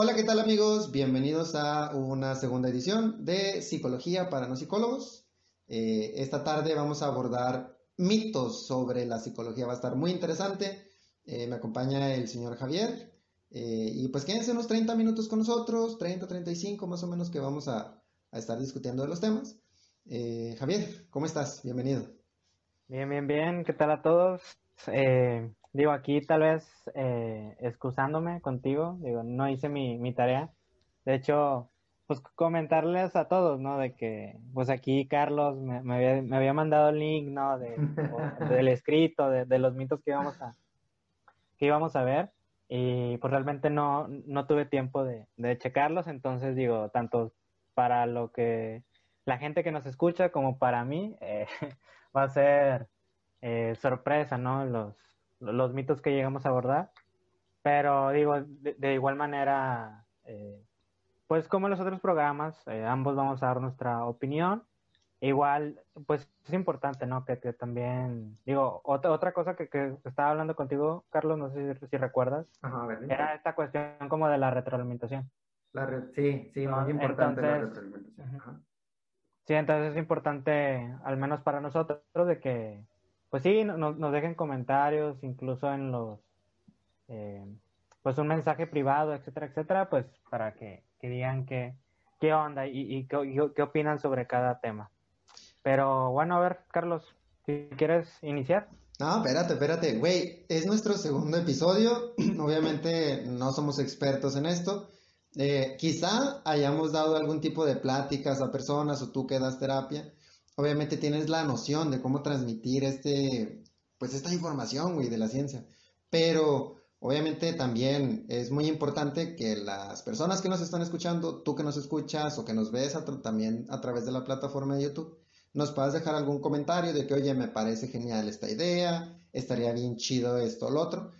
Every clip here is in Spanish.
Hola, ¿qué tal amigos? Bienvenidos a una segunda edición de Psicología para no psicólogos. Eh, esta tarde vamos a abordar mitos sobre la psicología, va a estar muy interesante. Eh, me acompaña el señor Javier eh, y pues quédense unos 30 minutos con nosotros, 30, 35 más o menos que vamos a, a estar discutiendo de los temas. Javier, ¿cómo estás? Bienvenido. Bien, bien, bien. ¿Qué tal a todos? Digo, aquí tal vez eh, excusándome contigo, digo, no hice mi, mi tarea. De hecho, pues comentarles a todos, ¿no? De que, pues aquí Carlos me, me, había, me había, mandado el link, ¿no? De, del escrito, de, de, los mitos que íbamos a, que íbamos a ver. Y pues realmente no, no tuve tiempo de, de checarlos, entonces digo, tanto para lo que la gente que nos escucha como para mí, eh, va a ser eh, sorpresa, ¿no? Los, los mitos que llegamos a abordar. Pero digo, de, igual manera, eh, pues como en los otros programas, eh, ambos vamos a dar nuestra opinión. Igual, pues es importante, ¿no? Que, también, digo, otra, otra cosa que, que, estaba hablando contigo, Carlos, no sé si, recuerdas, era esta cuestión como de la retroalimentación. La sí, sí, muy importante la retroalimentación. Sí, entonces es importante, al menos para nosotros, de que pues sí, nos dejen comentarios, incluso en los, eh, pues un mensaje privado, etcétera, etcétera, pues para que, digan qué, qué onda y, qué, opinan sobre cada tema. Pero bueno, a ver, Carlos, si quieres iniciar. No, espérate, espérate, güey, es nuestro segundo episodio, obviamente no somos expertos en esto. Eh, quizá hayamos dado algún tipo de pláticas a personas o tú que das terapia, obviamente tienes la noción de cómo transmitir este, pues esta información, güey, de la ciencia. Pero obviamente también es muy importante que las personas que nos están escuchando, tú que nos escuchas o que nos ves también a través de la plataforma de YouTube, nos puedas dejar algún comentario de que, oye, me parece genial esta idea, estaría bien chido esto o lo otro.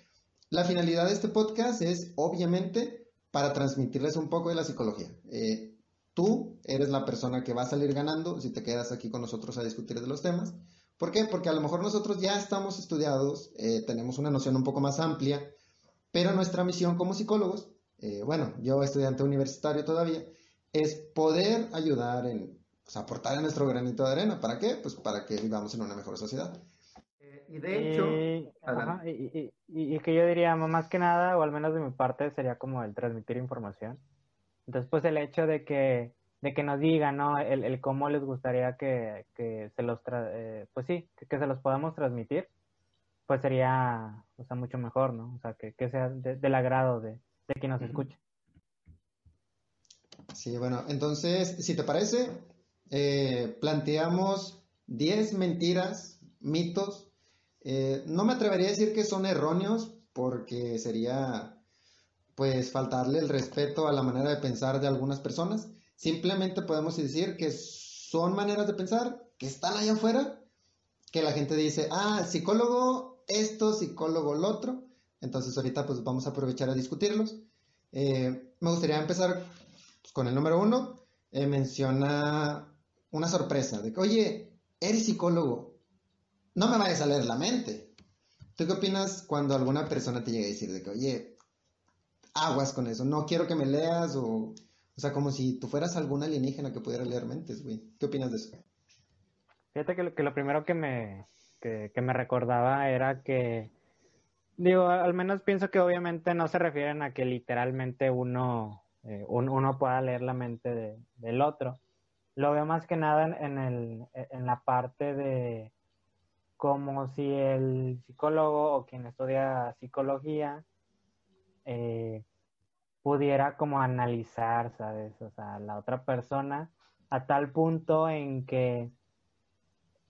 La finalidad de este podcast es, obviamente, para transmitirles un poco de la psicología. Eh, tú eres la persona que va a salir ganando si te quedas aquí con nosotros a discutir de los temas. ¿Por qué? Porque a lo mejor nosotros ya estamos estudiados, eh, tenemos una noción un poco más amplia, pero nuestra misión como psicólogos, eh, bueno, yo estudiante universitario todavía, es poder ayudar en, aportar en nuestro granito de arena. ¿Para qué? Pues para que vivamos en una mejor sociedad. Eh, y de hecho, y, y, que yo diría, más que nada, o al menos de mi parte, sería como el transmitir información. Entonces, pues el hecho de que, de que nos digan, ¿no? El, el cómo les gustaría que, que se los, eh, pues sí, que, se los podamos transmitir, pues sería, o sea, mucho mejor, ¿no? O sea, que, que sea del agrado de, de quien nos escuche. Sí, bueno, entonces, si te parece, eh, planteamos 10 mentiras, mitos. Eh, no me atrevería a decir que son erróneos porque sería pues faltarle el respeto a la manera de pensar de algunas personas. Simplemente podemos decir que son maneras de pensar que están allá afuera, que la gente dice, ah, psicólogo esto, psicólogo lo otro. Entonces ahorita pues vamos a aprovechar a discutirlos. Eh, me gustaría empezar pues, con el número uno. Eh, menciona una sorpresa de que, oye, eres psicólogo, no me vayas a leer la mente. ¿Tú qué opinas cuando alguna persona te llega a decir de que, oye, aguas con eso. No quiero que me leas o... O sea, como si tú fueras algún alienígena que pudiera leer mentes, güey. ¿Qué opinas de eso? Fíjate que lo, que lo primero que me, que, me recordaba era que, digo, al menos pienso que obviamente no se refieren a que literalmente uno, eh, uno pueda leer la mente del otro. Lo veo más que nada en, el, en la parte de como si el psicólogo o quien estudia psicología eh, pudiera como analizar, ¿sabes? O sea, la otra persona a tal punto en que,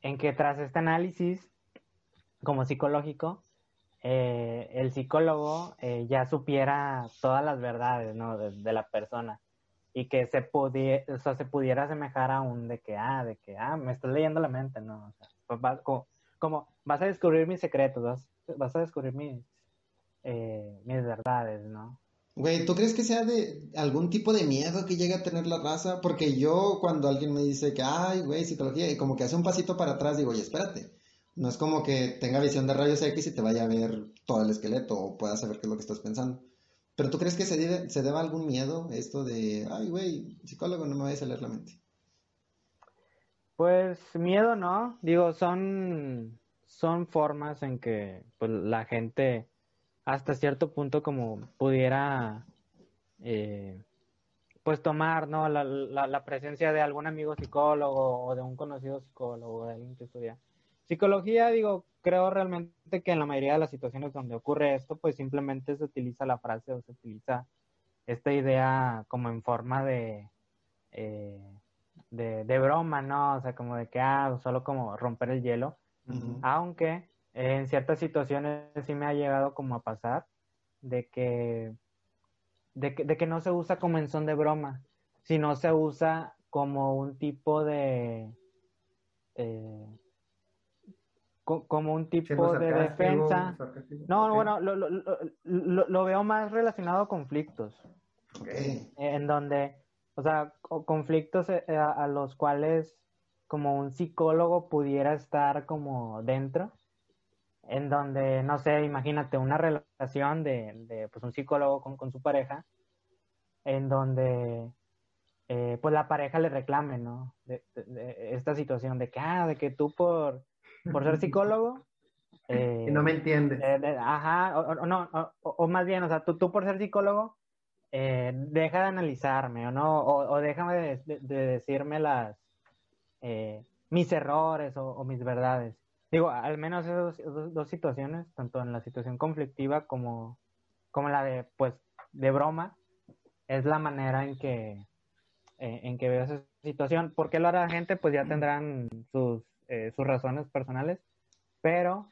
en que tras este análisis como psicológico, eh, el psicólogo eh, ya supiera todas las verdades, ¿no? De, la persona y que se pudiera, o sea, se pudiera asemejar a un de que, ah, de que, ah, me estás leyendo la mente, ¿no? O sea, pues como, vas a descubrir mis secretos, vas, vas a descubrir mis, eh, mis verdades, ¿no? Güey, ¿tú crees que sea de algún tipo de miedo que llegue a tener la raza? Porque yo cuando alguien me dice que, ay, güey, psicología, y como que hace un pasito para atrás, digo, oye, espérate. No es como que tenga visión de rayos X y te vaya a ver todo el esqueleto o pueda saber qué es lo que estás pensando. Pero ¿tú crees que se, se deba algún miedo esto de, ay, güey, psicólogo, no me vayas a leer la mente? Pues miedo no, digo, son, son formas en que pues, la gente hasta cierto punto como pudiera eh, pues tomar ¿no? La, la, presencia de algún amigo psicólogo o de un conocido psicólogo o de alguien que estudia psicología. Digo creo realmente que en la mayoría de las situaciones donde ocurre esto pues simplemente se utiliza la frase o se utiliza esta idea como en forma de eh, de, broma no o sea como de que ah solo como romper el hielo. Aunque en ciertas situaciones sí me ha llegado como a pasar de que, de que, no se usa como en son de broma, sino se usa como un tipo de... Eh, como un tipo de defensa. No, bueno, lo, lo, lo, lo, veo más relacionado a conflictos. En donde, o sea, conflictos eh, a, los cuales como un psicólogo pudiera estar como dentro en donde, no sé, imagínate una relación de, de pues, un psicólogo con, con, su pareja, en donde eh, pues la pareja le reclame, ¿no? De, esta situación de que, ah, de que tú por, por ser psicólogo... Eh, y no me entiendes. ajá, o, no, o, más bien, o sea, tú, tú por ser psicólogo, eh, deja de analizarme, ¿o no? O, déjame de, de, decirme las... mis errores o mis verdades. Digo, al menos esas dos, situaciones, tanto en la situación conflictiva como, como la de, pues, de broma, es la manera en que, eh, en que veo esa situación. ¿Por qué lo hará la gente? Pues ya tendrán sus, eh, sus razones personales, pero,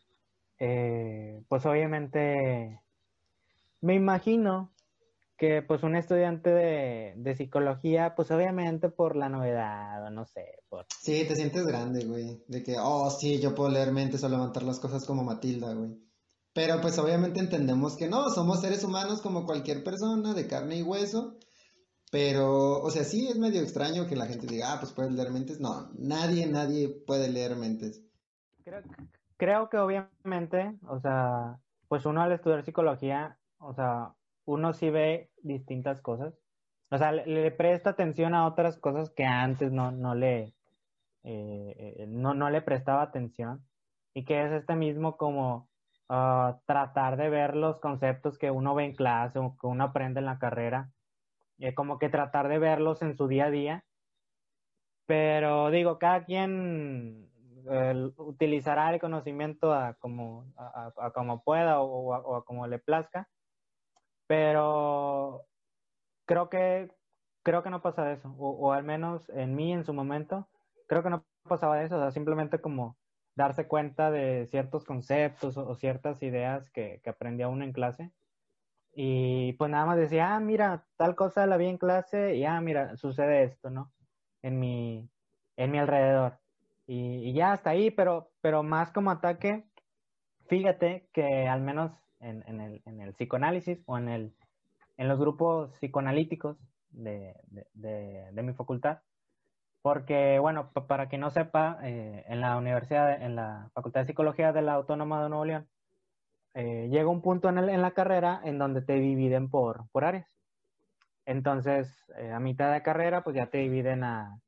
eh, pues obviamente, me imagino que pues un estudiante de, de, psicología, pues obviamente por la novedad, o no sé, por... Sí, te sientes grande, güey, de que, oh, sí, yo puedo leer mentes o levantar las cosas como Matilda, güey. Pero pues obviamente entendemos que no, somos seres humanos como cualquier persona, de carne y hueso, pero, o sea, sí es medio extraño que la gente diga, ah, pues puedes leer mentes. No, nadie, nadie puede leer mentes. Creo, creo que obviamente, o sea, pues uno al estudiar psicología, o sea, uno sí ve distintas cosas. O sea, le, presta atención a otras cosas que antes no, no le eh, eh, no, no, le prestaba atención. Y que es este mismo como ah, tratar de ver los conceptos que uno ve en clase o que uno aprende en la carrera. Eh, como que tratar de verlos en su día a día. Pero digo, cada quien utilizará el conocimiento a como, a, como pueda o, o a como le plazca pero creo que, creo que no pasa eso, o, al menos en mí en su momento, creo que no pasaba eso, o sea, simplemente como darse cuenta de ciertos conceptos o, ciertas ideas que, que, aprendía uno en clase. Y pues nada más decía, ah, mira, tal cosa la vi en clase y ah, mira, sucede esto, ¿no? En mi, en mi alrededor. Y, y ya hasta ahí, pero, pero más como ataque, fíjate que al menos en, el, en el, psicoanálisis o en, el, en los grupos psicoanalíticos de, de, mi facultad. Porque, bueno, para quien no sepa, eh, en la universidad, en la Facultad de Psicología de la Autónoma de Nuevo León, eh, llega un punto en, el, en, la carrera en donde te dividen por, por áreas. Entonces, eh, a mitad de carrera, pues ya te dividen a,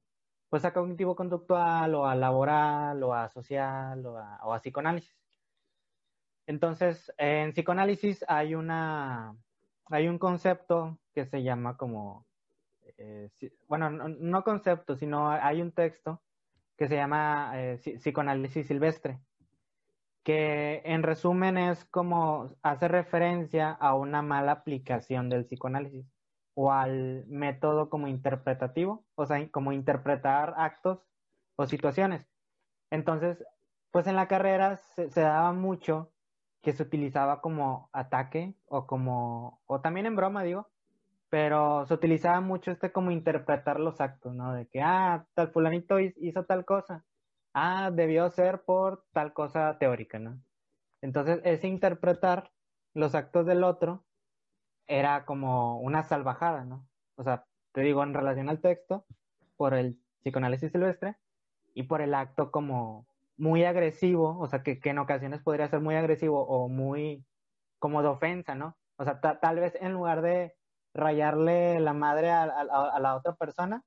pues a cognitivo-conductual, o a laboral, o a social, o a, o a psicoanálisis. Entonces, en psicoanálisis hay una, hay un concepto que se llama como, eh, bueno, no, concepto, sino hay un texto que se llama eh, psicoanálisis silvestre, que en resumen es como hace referencia a una mala aplicación del psicoanálisis o al método como interpretativo, o sea, como interpretar actos o situaciones. Entonces, pues en la carrera se daba mucho que se utilizaba como ataque o como, o también en broma, digo, pero se utilizaba mucho este como interpretar los actos, ¿no? De que, ah, tal fulanito hizo tal cosa, ah, debió ser por tal cosa teórica, ¿no? Entonces, ese interpretar los actos del otro era como una salvajada, ¿no? O sea, te digo, en relación al texto, por el psicoanálisis silvestre y por el acto como muy agresivo, o sea, que, en ocasiones podría ser muy agresivo o muy como de ofensa, ¿no? O sea, tal vez en lugar de rayarle la madre a, la otra persona,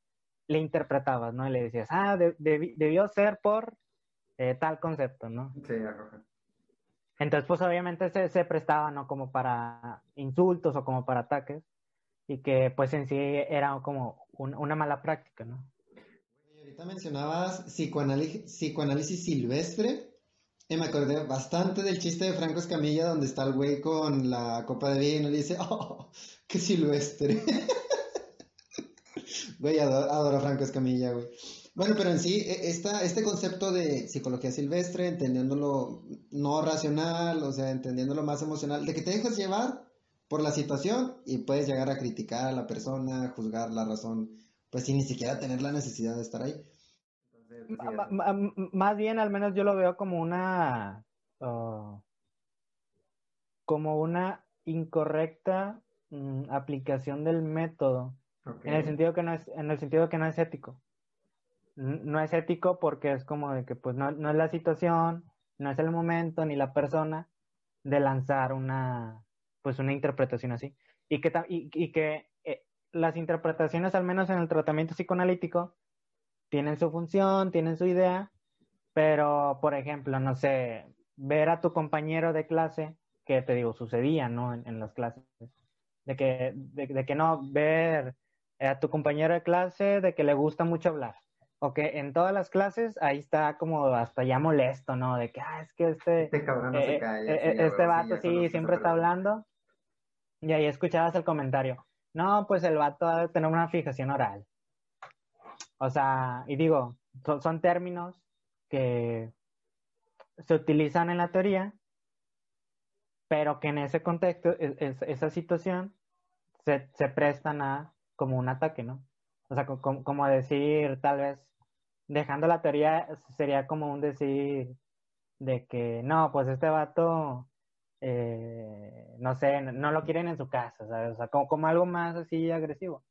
le interpretabas, ¿no? Y le decías, ah, debió ser por eh, tal concepto, ¿no? Sí, Entonces, pues obviamente se, se, prestaba, ¿no? Como para insultos o como para ataques, y que pues en sí era como una mala práctica, ¿no? Ahorita mencionabas psicoanálisis, silvestre. Y me acordé bastante del chiste de Franco Escamilla donde está el güey con la copa de vino y dice, oh, qué silvestre. güey, adoro, a Franco Escamilla, güey. Bueno, pero en sí, e, esta, este concepto de psicología silvestre, entendiéndolo no racional, o sea, entendiéndolo más emocional, de que te dejas llevar por la situación y puedes llegar a criticar a la persona, juzgar la razón pues sin ni siquiera tener la necesidad de estar ahí. Más bien, al menos yo lo veo como una, oh, como una incorrecta mm, aplicación del método, en el sentido que no es, en el sentido que no es ético. No es ético porque es como de que pues no, no es la situación, no es el momento ni la persona de lanzar una, pues una interpretación así. Y que, y, y que las interpretaciones, al menos en el tratamiento psicoanalítico, tienen su función, tienen su idea, pero, por ejemplo, no sé, ver a tu compañero de clase, que te digo, sucedía, ¿no? En, las clases, de que, de, que no, ver a tu compañero de clase de que le gusta mucho hablar. O que en todas las clases ahí está como hasta ya molesto, ¿no? De que, ah, es que este... Este cabrón no se eh, eh, este vato sí, siempre está hablando. Y ahí escuchabas el comentario. No, pues el vato va a tener una fijación oral. O sea, y digo, son, términos que se utilizan en la teoría, pero que en ese contexto, esa situación, se, se, prestan a como un ataque, ¿no? O sea, como, decir, tal vez, dejando la teoría, sería como un decir de que, no, pues este vato eh, no sé, no lo quieren en su casa, ¿sabes? O sea, como, algo más así agresivo.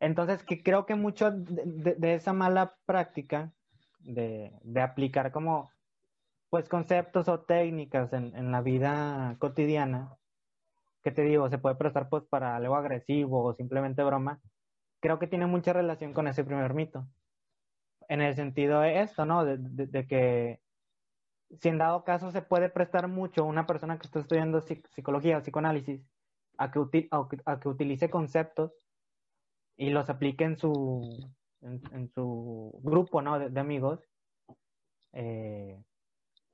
Entonces, que creo que mucho de, esa mala práctica de, aplicar como, pues, conceptos o técnicas en, la vida cotidiana, que te digo, se puede prestar pues para algo agresivo o simplemente broma, creo que tiene mucha relación con ese primer mito. En el sentido de esto, ¿no? de que si en dado caso se puede prestar mucho una persona que está estudiando psicología o psicoanálisis a que, a que, utilice conceptos y los aplique en su, en, su grupo ¿no? de, amigos, eh,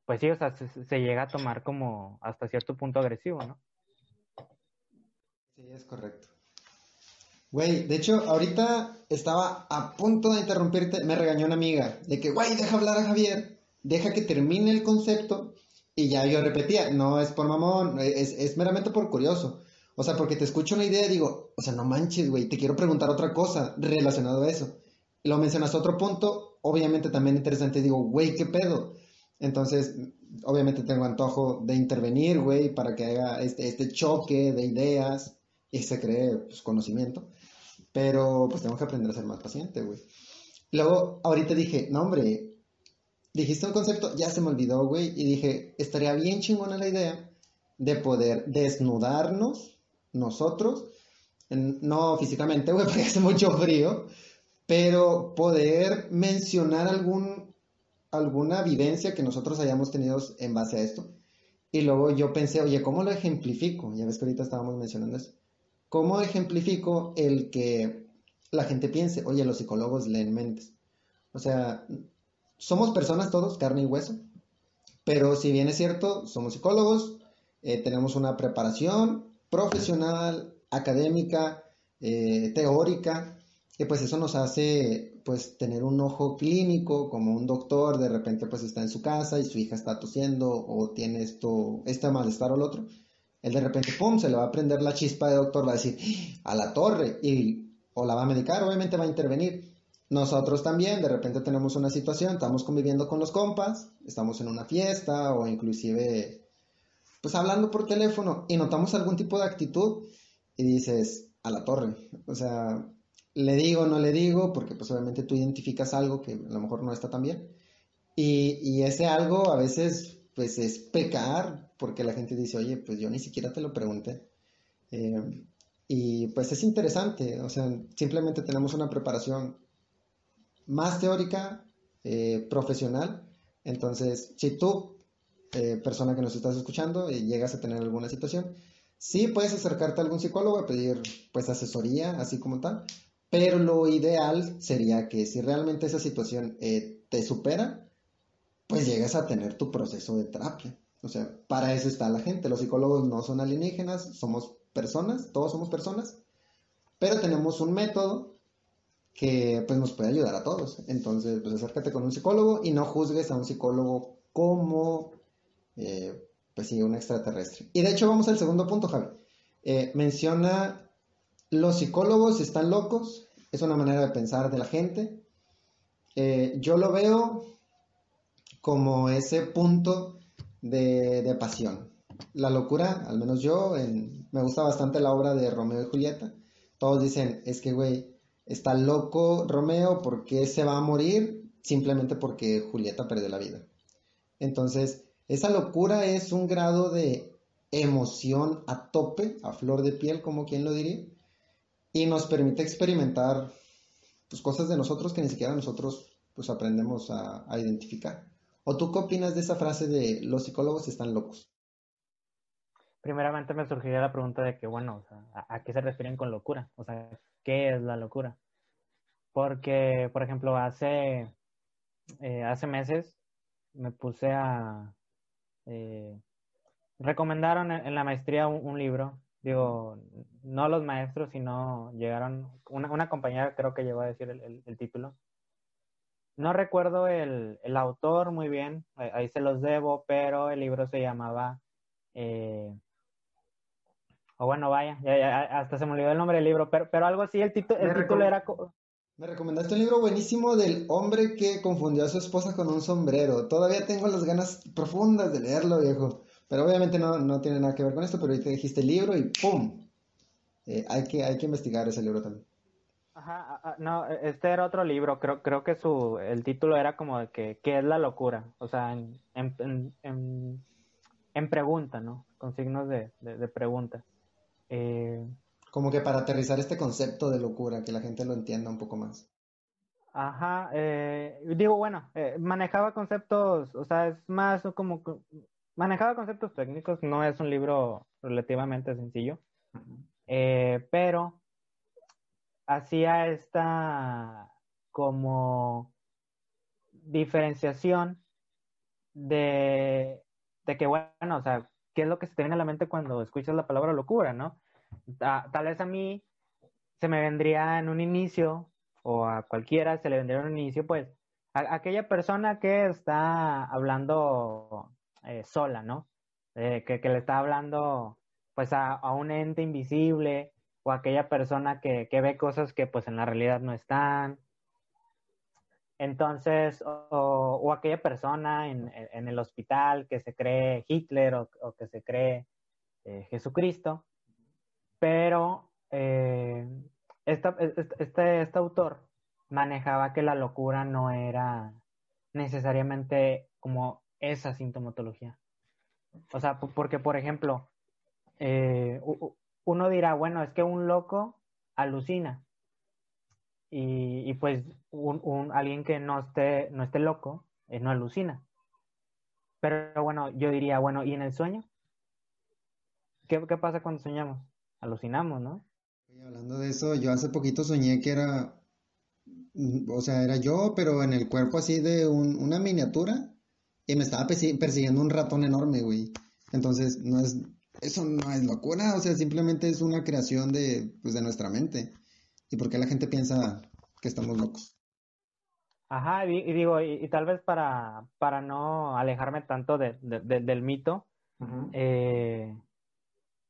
pues sí, o sea, se, llega a tomar como hasta cierto punto agresivo, ¿no? Sí, es correcto. Güey, de hecho, ahorita estaba a punto de interrumpirte, me regañó una amiga, de que, güey, deja hablar a Javier deja que termine el concepto y ya yo repetía, no es por mamón, es, meramente por curioso. O sea, porque te escucho una idea y digo, o sea, no manches, güey, te quiero preguntar otra cosa relacionado a eso. Lo mencionas otro punto, obviamente también interesante, digo, güey, ¿qué pedo? Entonces, obviamente tengo antojo de intervenir, güey, para que haga este, este choque de ideas y se cree pues, conocimiento. Pero pues tengo que aprender a ser más paciente, güey. Luego, ahorita dije, no, hombre, dijiste un concepto, ya se me olvidó, güey, y dije, estaría bien chingona la idea de poder desnudarnos nosotros, no físicamente, porque hace mucho frío, pero poder mencionar algún, alguna vivencia que nosotros hayamos tenido en base a esto. Y luego yo pensé, oye, ¿cómo lo ejemplifico? Ya ves que ahorita estábamos mencionando eso. ¿Cómo ejemplifico el que la gente piense, oye, los psicólogos leen mentes? O sea, somos personas todos, carne y hueso, pero si bien es cierto, somos psicólogos, eh, tenemos una preparación profesional, académica, eh, teórica, y pues eso nos hace pues tener un ojo clínico, como un doctor de repente pues está en su casa y su hija está tosiendo o tiene esto, este malestar o el otro. Él de repente, ¡pum!, se le va a prender la chispa de doctor, va a decir, a la torre, y o la va a medicar, obviamente va a intervenir. Nosotros también, de repente tenemos una situación, estamos conviviendo con los compas, estamos en una fiesta o inclusive pues hablando por teléfono y notamos algún tipo de actitud y dices, a la torre, o sea, le digo, no le digo, porque pues obviamente tú identificas algo que a lo mejor no está tan bien. Y, ese algo a veces pues es pecar, porque la gente dice, oye, pues yo ni siquiera te lo pregunté. Eh, y pues es interesante, o sea, simplemente tenemos una preparación más teórica, eh, profesional. Entonces, si tú, eh, persona que nos estás escuchando, y llegas a tener alguna situación, sí puedes acercarte a algún psicólogo a pedir pues asesoría, así como tal, pero lo ideal sería que si realmente esa situación eh, te supera, pues llegas a tener tu proceso de terapia. O sea, para eso está la gente. Los psicólogos no son alienígenas, somos personas, todos somos personas, pero tenemos un método que pues nos puede ayudar a todos. Entonces, pues acércate con un psicólogo y no juzgues a un psicólogo como, eh, pues sí, un extraterrestre. Y de hecho vamos al segundo punto, Javi. Eh, menciona los psicólogos están locos, es una manera de pensar de la gente. Eh, yo lo veo como ese punto de, pasión. La locura, al menos yo, me gusta bastante la obra de Romeo y Julieta. Todos dicen, es que, güey, está loco Romeo porque se va a morir simplemente porque Julieta perdió la vida. Entonces, esa locura es un grado de emoción a tope, a flor de piel, como quien lo diría, y nos permite experimentar pues, cosas de nosotros que ni siquiera nosotros pues aprendemos a, identificar. ¿O tú qué opinas de esa frase de los psicólogos están locos? Primeramente me surgiría la pregunta de que, bueno, ¿a, qué se refieren con locura? O sea, ¿qué es la locura? Porque, por ejemplo, hace, eh, hace meses me puse a... Eh, recomendaron en, la maestría un libro digo, no los maestros, sino llegaron, una, una compañera creo que llegó a decir el, título. No recuerdo el, autor muy bien, ahí se los debo, pero el libro se llamaba, eh, o bueno, vaya, hasta se me olvidó el nombre del libro, pero, pero algo así, el, el título era... Me recomendaste un libro buenísimo del hombre que confundió a su esposa con un sombrero. Todavía tengo las ganas profundas de leerlo, viejo. Pero obviamente no, no tiene nada que ver con esto, pero ahorita dijiste el libro y ¡pum! Eh, hay, que, hay que investigar ese libro también. Ajá, no, este era otro libro, creo, creo que su, el título era como de que, ¿qué es la locura? O sea, en, en, en, en pregunta, ¿no? Con signos de, de, pregunta. Eh, como que para aterrizar este concepto de locura, que la gente lo entienda un poco más. Ajá, eh, digo, bueno, manejaba conceptos, o sea, es más como manejaba conceptos técnicos, no es un libro relativamente sencillo, eh, pero hacía esta como diferenciación de, de, que, bueno, o sea, ¿qué es lo que se te viene a la mente cuando escuchas la palabra locura, no? Tal vez a mí se me vendría en un inicio, o a cualquiera se le vendría en un inicio, pues, a aquella persona que está hablando eh, sola, ¿no? Eh, que, le está hablando pues a, un ente invisible o a aquella persona que, ve cosas que pues en la realidad no están. Entonces, o, aquella persona en, el hospital que se cree Hitler o, que se cree eh, Jesucristo, pero este, este autor manejaba que la locura no era necesariamente como esa sintomatología. O sea, porque, por ejemplo, eh, uno dirá, bueno, es que un loco alucina. Y, pues un, alguien que no esté, no esté loco eh, no alucina. Pero bueno, yo diría, bueno, ¿y en el sueño? ¿Qué, qué pasa cuando soñamos? Alucinamos, ¿no? hablando de eso, yo hace poquito soñé que era, o sea, era yo, pero en el cuerpo así de una miniatura y me estaba persiguiendo un ratón enorme, güey. Entonces, no es, eso no es locura, o sea, simplemente es una creación de, pues, de nuestra mente. y por qué la gente piensa que estamos locos. Ajá, y, digo, y, tal vez para, para no alejarme tanto de, del mito, eh,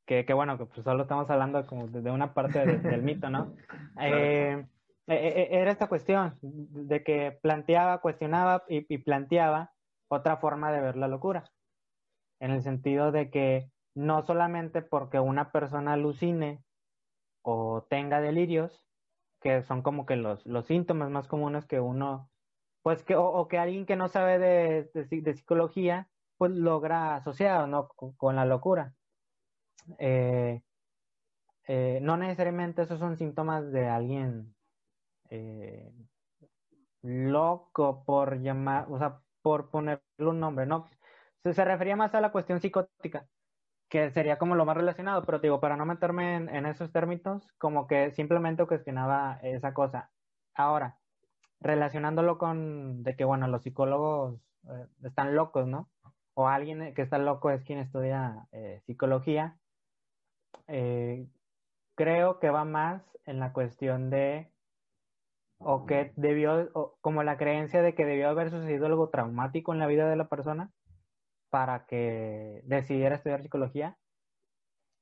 que, bueno, que pues solo estamos hablando como de, una parte del mito, ¿no? Eh, eh, era esta cuestión de que planteaba, cuestionaba y, y planteaba otra forma de ver la locura, en el sentido de que no solamente porque una persona alucine o tenga delirios, que son como que los, los síntomas más comunes que uno, pues que, o, que alguien que no sabe de, de, psicología, pues logra asociar, ¿no? Con, la locura. Eh, eh, no necesariamente esos son síntomas de alguien eh, loco por llamar, o sea, por ponerle un nombre, ¿no? Se, refería más a la cuestión psicótica que sería como lo más relacionado, pero digo, para no meterme en, esos términos, como que simplemente cuestionaba esa cosa. Ahora, relacionándolo con de que, bueno, los psicólogos están locos, ¿no? O alguien que está loco es quien estudia psicología. Eh, creo que va más en la cuestión de, o que debió, como la creencia de que debió haber sucedido algo traumático en la vida de la persona para que decidiera estudiar psicología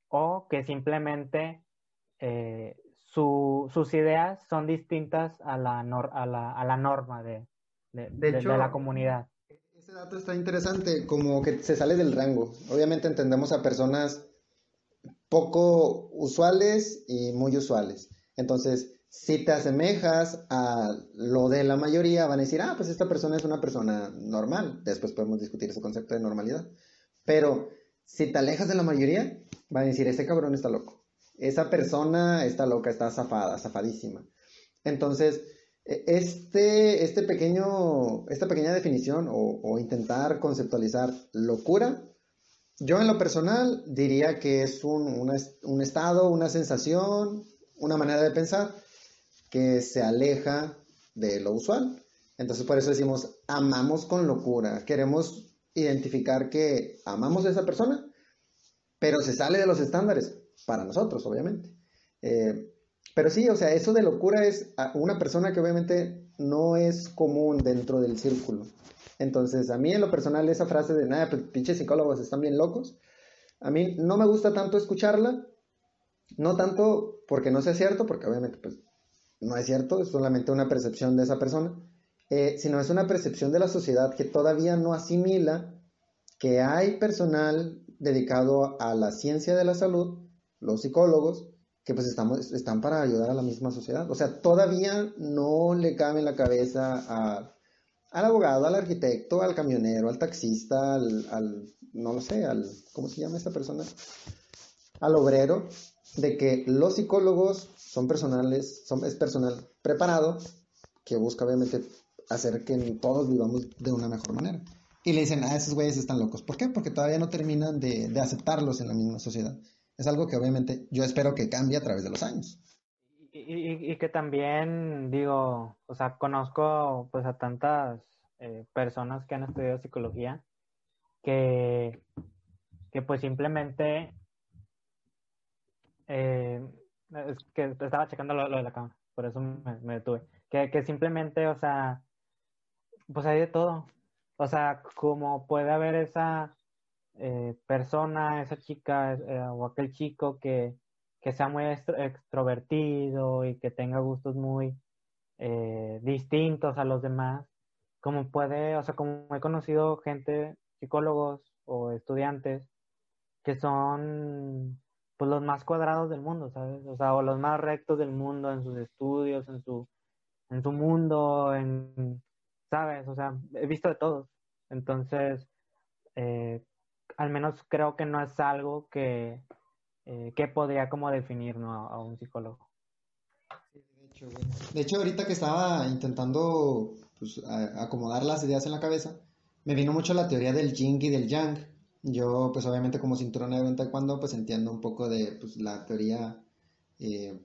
o que simplemente eh, sus ideas son distintas a la, a la, norma de, la comunidad. Ese dato está interesante, como que se sale del rango. Obviamente entendemos a personas poco usuales y muy usuales. Entonces, si te asemejas a lo de la mayoría, van a decir, ah, pues esta persona es una persona normal. Después podemos discutir ese concepto de normalidad. Pero si te alejas de la mayoría, van a decir, ese cabrón está loco. Esa persona está loca, está zafada, zafadísima. Entonces, e, este, este pequeño, esta pequeña definición o, intentar conceptualizar locura, yo en lo personal diría que es un, un estado, una sensación, una manera de pensar que se aleja de lo usual. Entonces por eso decimos, amamos con locura. Queremos identificar que amamos a esa persona, pero se sale de los estándares, para nosotros, obviamente. Eh, pero sí, o sea, eso de locura es una persona que obviamente no es común dentro del círculo. Entonces, a mí en lo personal esa frase de, nada, pues pinches psicólogos están bien locos, a mí no me gusta tanto escucharla, no tanto porque no sea cierto, porque obviamente pues no es cierto, es solamente una percepción de esa persona, eh, sino es una percepción de la sociedad que todavía no asimila que hay personal dedicado a la ciencia de la salud, los psicólogos, que pues estamos, están para ayudar a la misma sociedad. O sea, todavía no le cabe en la cabeza al abogado, al arquitecto, al camionero, al taxista, al, no lo sé, al, ¿cómo se llama esta persona? Al obrero, de que los psicólogos son personales, son, es personal preparado que busca obviamente hacer que todos vivamos de una mejor manera. Y le dicen, ah, esos güeyes están locos. ¿Por qué? Porque todavía no terminan de, de aceptarlos en la misma sociedad. Es algo que obviamente yo espero que cambie a través de los años. Y, y, que también, digo, o sea, conozco pues a tantas eh, personas que han estudiado psicología que, que pues simplemente eh, es que estaba checando lo, de la cámara, por eso me, detuve. Que, que, simplemente, o sea, pues hay de todo. O sea, como puede haber esa eh, persona, esa chica o aquel chico que, que sea muy extrovertido y que tenga gustos muy eh, distintos a los demás, como puede, o sea, como he conocido gente, psicólogos o estudiantes, que son pues los más cuadrados del mundo, ¿sabes? O sea, o los más rectos del mundo en sus estudios, en su, en su mundo, en, ¿sabes? O sea, he visto de todos. Entonces, eh, al menos creo que no es algo que, eh, que podría como definir a, un psicólogo. de, hecho, ahorita que estaba intentando pues, acomodar las ideas en la cabeza, me vino mucho la teoría del yin y del yang, yo, pues obviamente como cinturón negro en taekwondo, pues entiendo un poco de pues, la teoría, eh,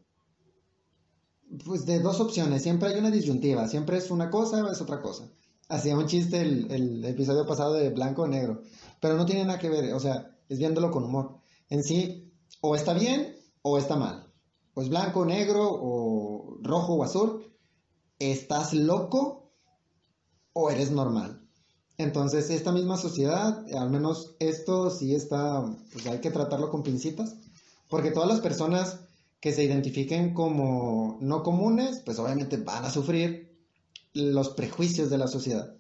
pues de dos opciones, siempre hay una disyuntiva, siempre es una cosa o es otra cosa. Hacía un chiste el, el episodio pasado de blanco o negro, pero no tiene nada que ver, o sea, es viéndolo con humor. En sí, o está bien o está mal. pues blanco, negro o rojo o azul, ¿estás loco o eres normal? Entonces, esta misma sociedad, al menos esto sí está, pues hay que tratarlo con pincitas, porque todas las personas que se identifiquen como no comunes, pues obviamente van a sufrir los prejuicios de la sociedad.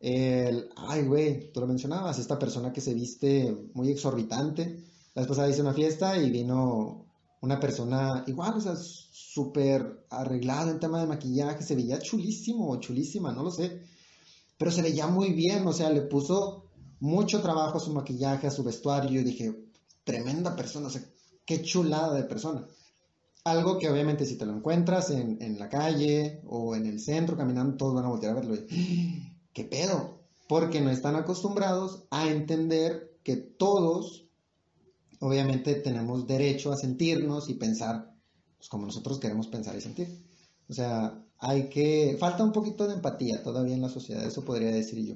El, ay, güey, tú lo mencionabas, esta persona que se viste muy exorbitante. La vez pasada hice una fiesta y vino una persona igual, o sea, súper arreglada en tema de maquillaje, se veía chulísimo o chulísima, no lo sé, pero se veía muy bien, o sea, le puso mucho trabajo a su maquillaje, a su vestuario, y dije, tremenda persona, o sea, qué chulada de persona. Algo que obviamente si te lo encuentras en, en la calle o en el centro caminando, todos van a voltear a verlo. Y, ¿Qué pedo? Porque no están acostumbrados a entender que todos obviamente tenemos derecho a sentirnos y pensar pues, como nosotros queremos pensar y sentir. O sea, hay que, falta un poquito de empatía todavía en la sociedad, eso podría decir yo.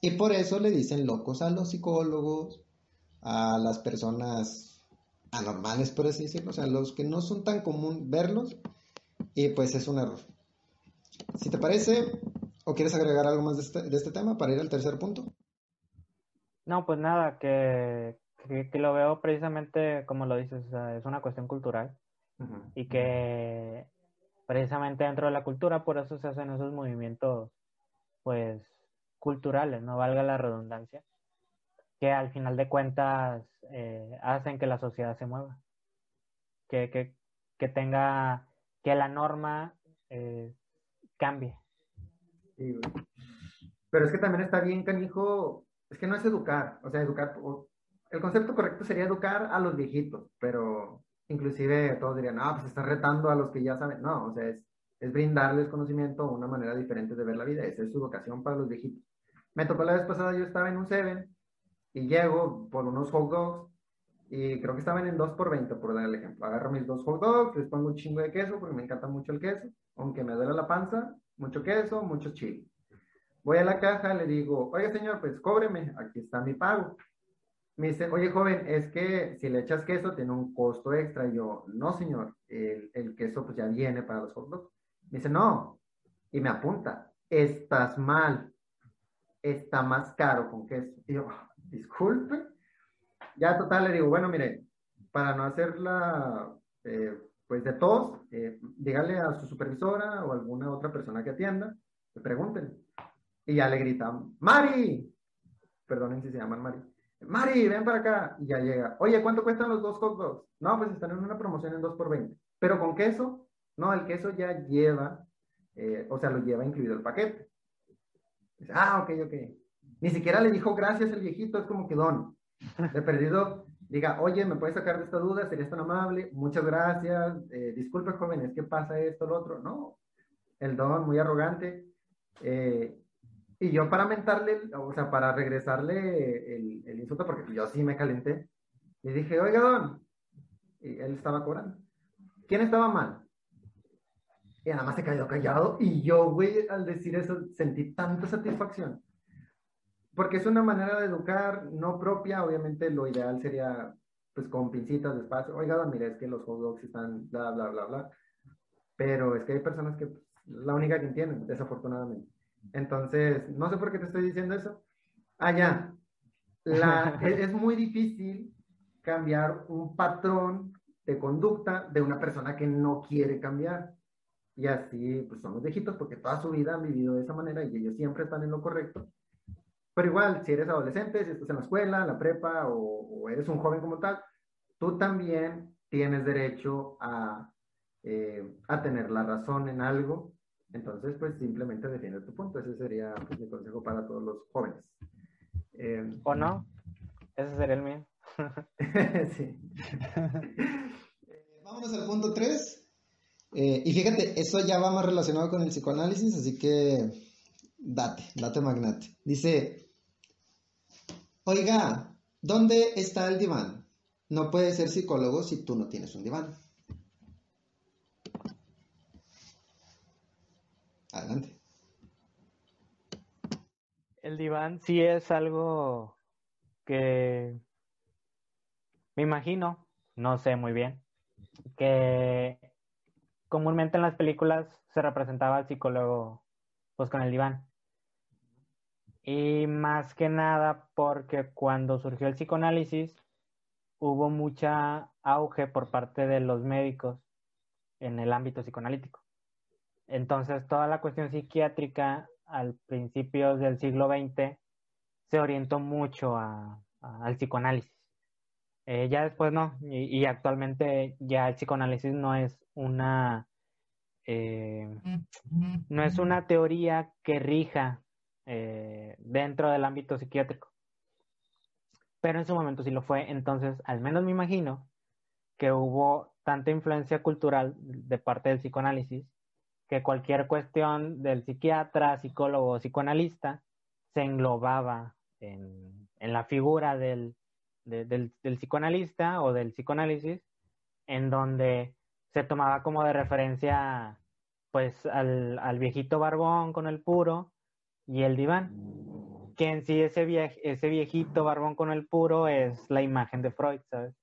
Y por eso le dicen locos a los psicólogos, a las personas anormales, por así decirlo, o sea, los que no son tan común verlos, y pues es un error. Si te parece, o quieres agregar algo más de este, de este tema para ir al tercer punto. No, pues nada, que, que, lo veo precisamente como lo dices, es una cuestión cultural y que precisamente dentro de la cultura por eso se hacen esos movimientos pues culturales, no valga la redundancia, que al final de cuentas eh, hacen que la sociedad se mueva, que, que, que tenga, que la norma eh, cambie. Pero es que también está bien, canijo, es que no es educar, o sea, educar, el concepto correcto sería educar a los viejitos, pero inclusive todos dirían, ah, pues está retando a los que ya saben. No, o sea, es, es brindarles conocimiento, una manera diferente de ver la vida, esa es su educación para los viejitos. Me tocó la vez pasada, yo estaba en un Seven y llego por unos hot dogs y creo que estaban en 2 por 20, por dar el ejemplo. Agarro mis dos hot dogs, les pongo un chingo de queso porque me encanta mucho el queso, aunque me duele la panza, mucho queso, mucho chile. Voy a la caja, le digo, oye señor, pues cóbreme, aquí está mi pago. Me dice, oye joven, es que si le echas queso tiene un costo extra. Y yo, no señor, el, el queso pues ya viene para los hot dogs. Me dice, no, y me apunta, estás mal, está más caro con queso. Y yo, disculpe. Ya total le digo, bueno, mire, para no hacerla eh, pues de todos, eh, dígale a su supervisora o alguna otra persona que atienda, le pregunten. Y ya le gritan, Mari, perdonen si se llaman Mari, Mari, ven para acá. Y ya llega, oye, ¿cuánto cuestan los dos hot dogs? No, pues están en una promoción en 2 por 20. Pero con queso, no, el queso ya lleva, eh, o sea, lo lleva incluido el paquete. Ah, ok, ok. Ni siquiera le dijo gracias el viejito, es como que don. De perdido, diga, oye, ¿me puedes sacar de esta duda? ¿Serías tan amable? Muchas gracias. Eh, disculpe, jóvenes, ¿qué pasa esto, lo otro? No, el don, muy arrogante. Eh, y yo para mentarle, o sea, para regresarle el, el, insulto, porque yo sí me calenté, y dije, oiga, don, y él estaba cobrando. ¿Quién estaba mal? Y nada más se cayó callado, y yo, güey, al decir eso, sentí tanta satisfacción porque es una manera de educar no propia, obviamente lo ideal sería pues con pincitas despacio, oiga, don, mire, es que los hot dogs están bla, bla, bla, bla, pero es que hay personas que pues, la única que entienden, desafortunadamente. Entonces, no sé por qué te estoy diciendo eso. Ah, ya. La, es, es muy difícil cambiar un patrón de conducta de una persona que no quiere cambiar. Y así, pues son los viejitos porque toda su vida han vivido de esa manera y ellos siempre están en lo correcto. Pero igual, si eres adolescente, si estás en la escuela, en la prepa o, eres un joven como tal, tú también tienes derecho a, eh, a tener la razón en algo. Entonces, pues simplemente defiende tu punto. Ese sería pues, mi consejo para todos los jóvenes. Eh, ¿O no? Ese sería el mío. sí. Eh, vámonos al punto 3. y fíjate, eso ya va más relacionado con el psicoanálisis, así que date, date magnate. Dice, Oiga, ¿dónde está el diván? No puedes ser psicólogo si tú no tienes un diván. Adelante. El diván sí es algo que me imagino, no sé muy bien, que comúnmente en las películas se representaba al psicólogo pues con el diván. Y más que nada porque cuando surgió el psicoanálisis hubo mucha auge por parte de los médicos en el ámbito psicoanalítico. Entonces toda la cuestión psiquiátrica al principio del siglo XX se orientó mucho al psicoanálisis. Eh, ya después no, y, actualmente ya el psicoanálisis no es una eh, no es una teoría que rija eh, dentro del ámbito psiquiátrico. Pero en su momento sí lo fue, entonces al menos me imagino que hubo tanta influencia cultural de parte del psicoanálisis que cualquier cuestión del psiquiatra, psicólogo o psicoanalista se englobaba en, la figura del, psicoanalista o del psicoanálisis, en donde se tomaba como de referencia pues al, al viejito barbón con el puro y el diván, que en sí ese, ese viejito barbón con el puro es la imagen de Freud, ¿sabes?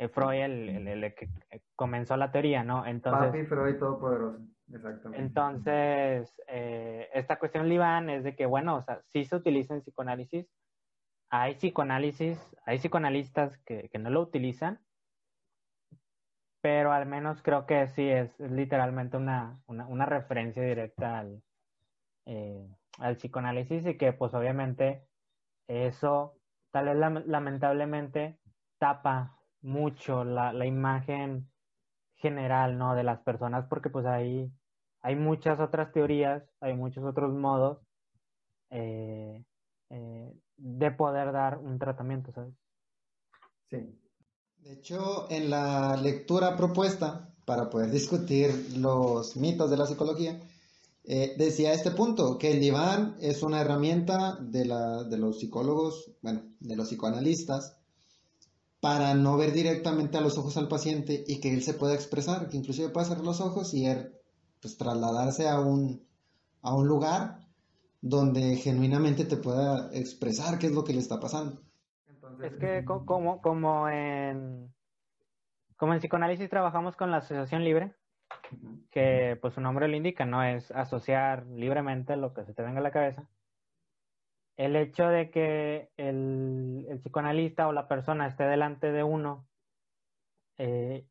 Eh, Freud, el, el, que comenzó la teoría, ¿no? Entonces, Papi Freud todopoderoso, exactamente. Entonces, eh, esta cuestión Liván es de que, bueno, o sea, sí se utiliza en psicoanálisis, hay psicoanálisis, hay psicoanalistas que, que no lo utilizan, pero al menos creo que sí es, literalmente una, una, una, referencia directa al, eh, al psicoanálisis y que pues obviamente eso tal vez lamentablemente tapa mucho la, la, imagen general, ¿no? De las personas, porque pues ahí hay muchas otras teorías, hay muchos otros modos eh, eh, de poder dar un tratamiento, ¿sabes? Sí. De hecho, en la lectura propuesta para poder discutir los mitos de la psicología, eh, decía este punto, que el diván es una herramienta de, la, de los psicólogos, bueno, de los psicoanalistas, para no ver directamente a los ojos al paciente y que él se pueda expresar, que inclusive pueda cerrar los ojos y él, pues, trasladarse a un, a un lugar donde genuinamente te pueda expresar qué es lo que le está pasando. es que como, como en como en psicoanálisis trabajamos con la asociación libre, que pues su nombre lo indica, no es asociar libremente lo que se te venga a la cabeza el hecho de que el, psicoanalista o la persona esté delante de uno, eh,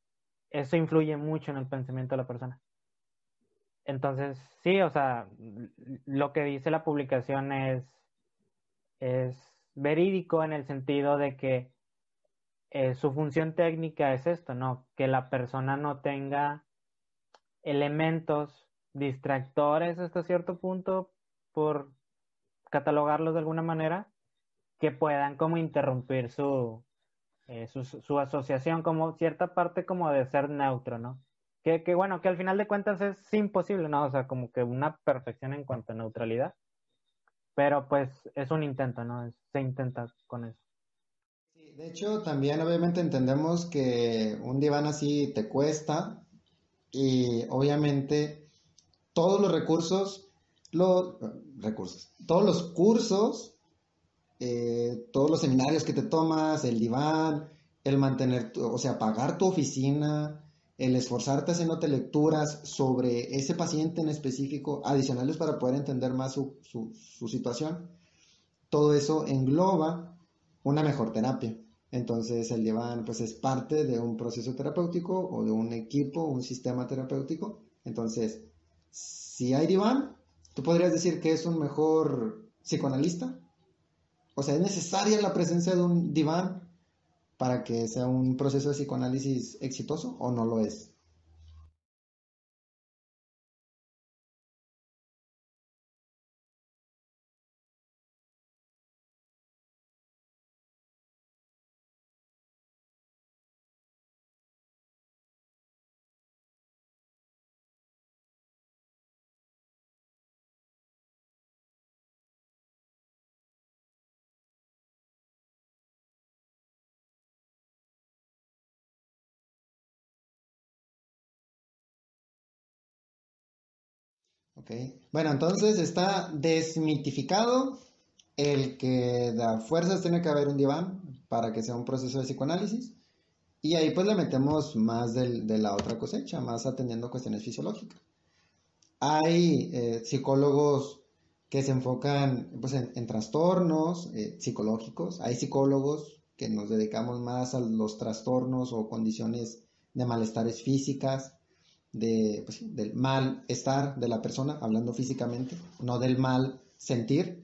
eso influye mucho en el pensamiento de la persona. Entonces, sí, o sea, lo que dice la publicación es, es verídico en el sentido de que eh, su función técnica es esto, ¿no? Que la persona no tenga elementos distractores hasta cierto punto por catalogarlos de alguna manera, que puedan como interrumpir su, eh, su, asociación, como cierta parte como de ser neutro, ¿no? Que, que, bueno, que al final de cuentas es imposible, ¿no? O sea, como que una perfección en cuanto a neutralidad, pero pues es un intento, ¿no? Se intenta con eso. Sí, de hecho, también obviamente entendemos que un diván así te cuesta y obviamente todos los recursos los recursos, todos los cursos, eh, todos los seminarios que te tomas, el diván, el mantener, o sea, pagar tu oficina, el esforzarte haciéndote lecturas sobre ese paciente en específico, adicionales para poder entender más su, su situación, todo eso engloba una mejor terapia. Entonces el diván pues es parte de un proceso terapéutico o de un equipo, un sistema terapéutico. Entonces, si hay diván, ¿Tú podrías decir que es un mejor psicoanalista? O sea, ¿es necesaria la presencia de un diván para que sea un proceso de psicoanálisis exitoso o no lo es? Bueno, entonces está desmitificado el que da fuerzas tiene que haber un diván para que sea un proceso de psicoanálisis. Y ahí pues le metemos más de la otra cosecha, más atendiendo cuestiones fisiológicas. Hay eh, psicólogos que se enfocan pues, en, trastornos eh, psicológicos, hay psicólogos que nos dedicamos más a los trastornos o condiciones de malestares físicas, de, pues, del malestar de la persona, hablando físicamente, no del mal sentir.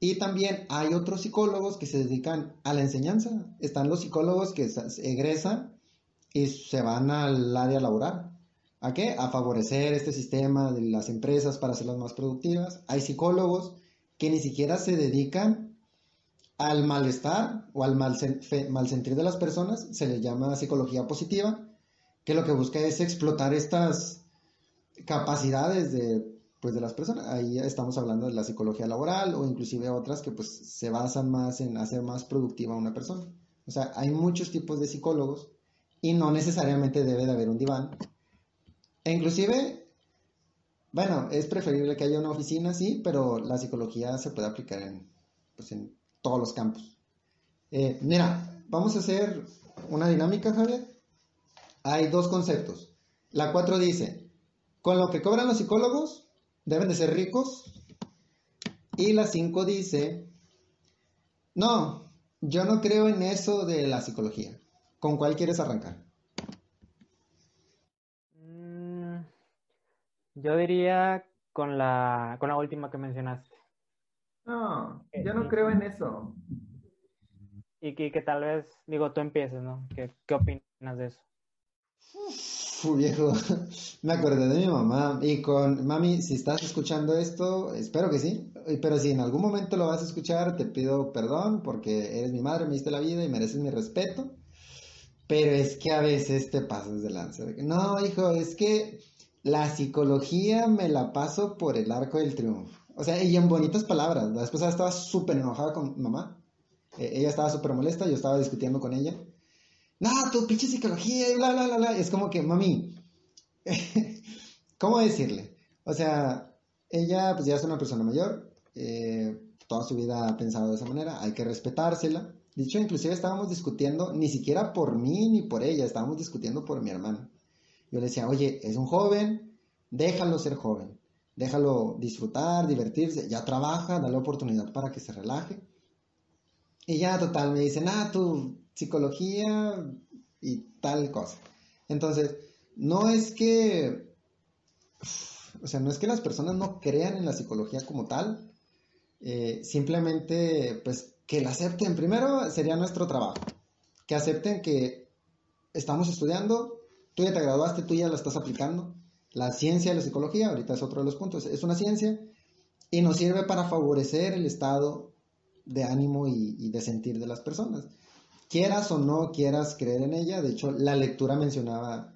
Y también hay otros psicólogos que se dedican a la enseñanza. Están los psicólogos que egresan y se van al área laboral. ¿A qué? A favorecer este sistema de las empresas para hacerlas más productivas. Hay psicólogos que ni siquiera se dedican al malestar o al mal, sentir de las personas se le llama psicología positiva, que lo que busca es explotar estas capacidades de, pues, de las personas. Ahí estamos hablando de la psicología laboral o inclusive otras que pues, se basan más en hacer más productiva a una persona. O sea, hay muchos tipos de psicólogos y no necesariamente debe de haber un diván. E inclusive, bueno, es preferible que haya una oficina, sí, pero la psicología se puede aplicar en, pues, en todos los campos. Eh, mira, vamos a hacer una dinámica, Javier. Hay dos conceptos. La 4 dice, con lo que cobran los psicólogos, deben de ser ricos. Y la 5 dice, no, yo no creo en eso de la psicología. ¿Con cuál quieres arrancar? Mm, yo diría con la, con la última que mencionaste. No, yo no creo en eso. Y que, tal vez, digo, tú empieces, ¿no? ¿Qué, qué opinas de eso? Uf, viejo, me acordé de mi mamá y con mami, si estás escuchando esto, espero que sí, pero si en algún momento lo vas a escuchar, te pido perdón porque eres mi madre, me diste la vida y mereces mi respeto, pero es que a veces te pasas de lanza. No, hijo, es que la psicología me la paso por el arco del triunfo. O sea, y en bonitas palabras. La esposa estaba súper enojada con mamá. Eh, ella estaba súper molesta, yo estaba discutiendo con ella. No, tu pinche psicología y bla, bla, bla, bla. Es como que, mami, ¿cómo decirle? O sea, ella pues ya es una persona mayor, eh, toda su vida ha pensado de esa manera, hay que respetársela. Dicho, inclusive estábamos discutiendo, ni siquiera por mí ni por ella, estábamos discutiendo por mi hermano. Yo le decía, oye, es un joven, déjalo ser joven déjalo disfrutar, divertirse, ya trabaja, dale oportunidad para que se relaje. Y ya total me dicen, ah, tu psicología y tal cosa. Entonces, no es que, o sea, no es que las personas no crean en la psicología como tal, eh, simplemente, pues, que la acepten. Primero sería nuestro trabajo, que acepten que estamos estudiando, tú ya te graduaste, tú ya la estás aplicando, la ciencia de la psicología, ahorita es otro de los puntos, es una ciencia y nos sirve para favorecer el estado de ánimo y, de sentir de las personas. Quieras o no quieras creer en ella, de hecho la lectura mencionaba,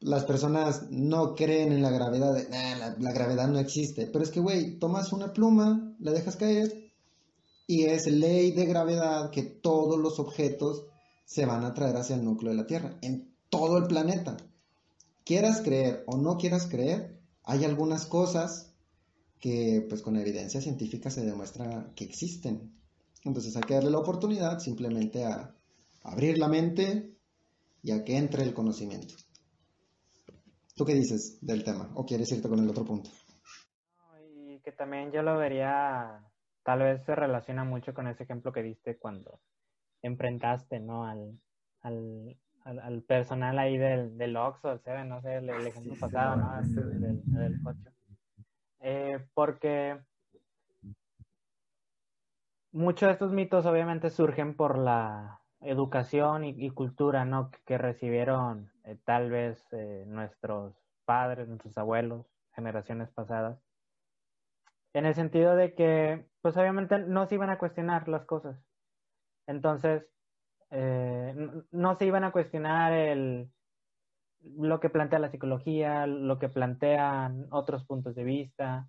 las personas no creen en la gravedad, la, la gravedad no existe, pero es que, güey, tomas una pluma, la dejas caer y es ley de gravedad que todos los objetos se van a traer hacia el núcleo de la Tierra, en todo el planeta quieras creer o no quieras creer, hay algunas cosas que pues con evidencia científica se demuestra que existen. Entonces hay que darle la oportunidad simplemente a abrir la mente y a que entre el conocimiento. ¿Tú qué dices del tema? ¿O quieres irte con el otro punto? Y que también yo lo vería, tal vez se relaciona mucho con ese ejemplo que diste cuando enfrentaste, ¿no? Al, al, al, personal ahí del, del Oxxo, el no sé, el, ejemplo pasado, ¿no? del, del, eh, porque muchos de estos mitos obviamente surgen por la educación y, cultura, ¿no? Que, recibieron eh, tal vez eh, nuestros padres, nuestros abuelos, generaciones pasadas. En el sentido de que, pues obviamente no se iban a cuestionar las cosas. Entonces, eh, no, se iban a cuestionar el, lo que plantea la psicología, lo que plantean otros puntos de vista,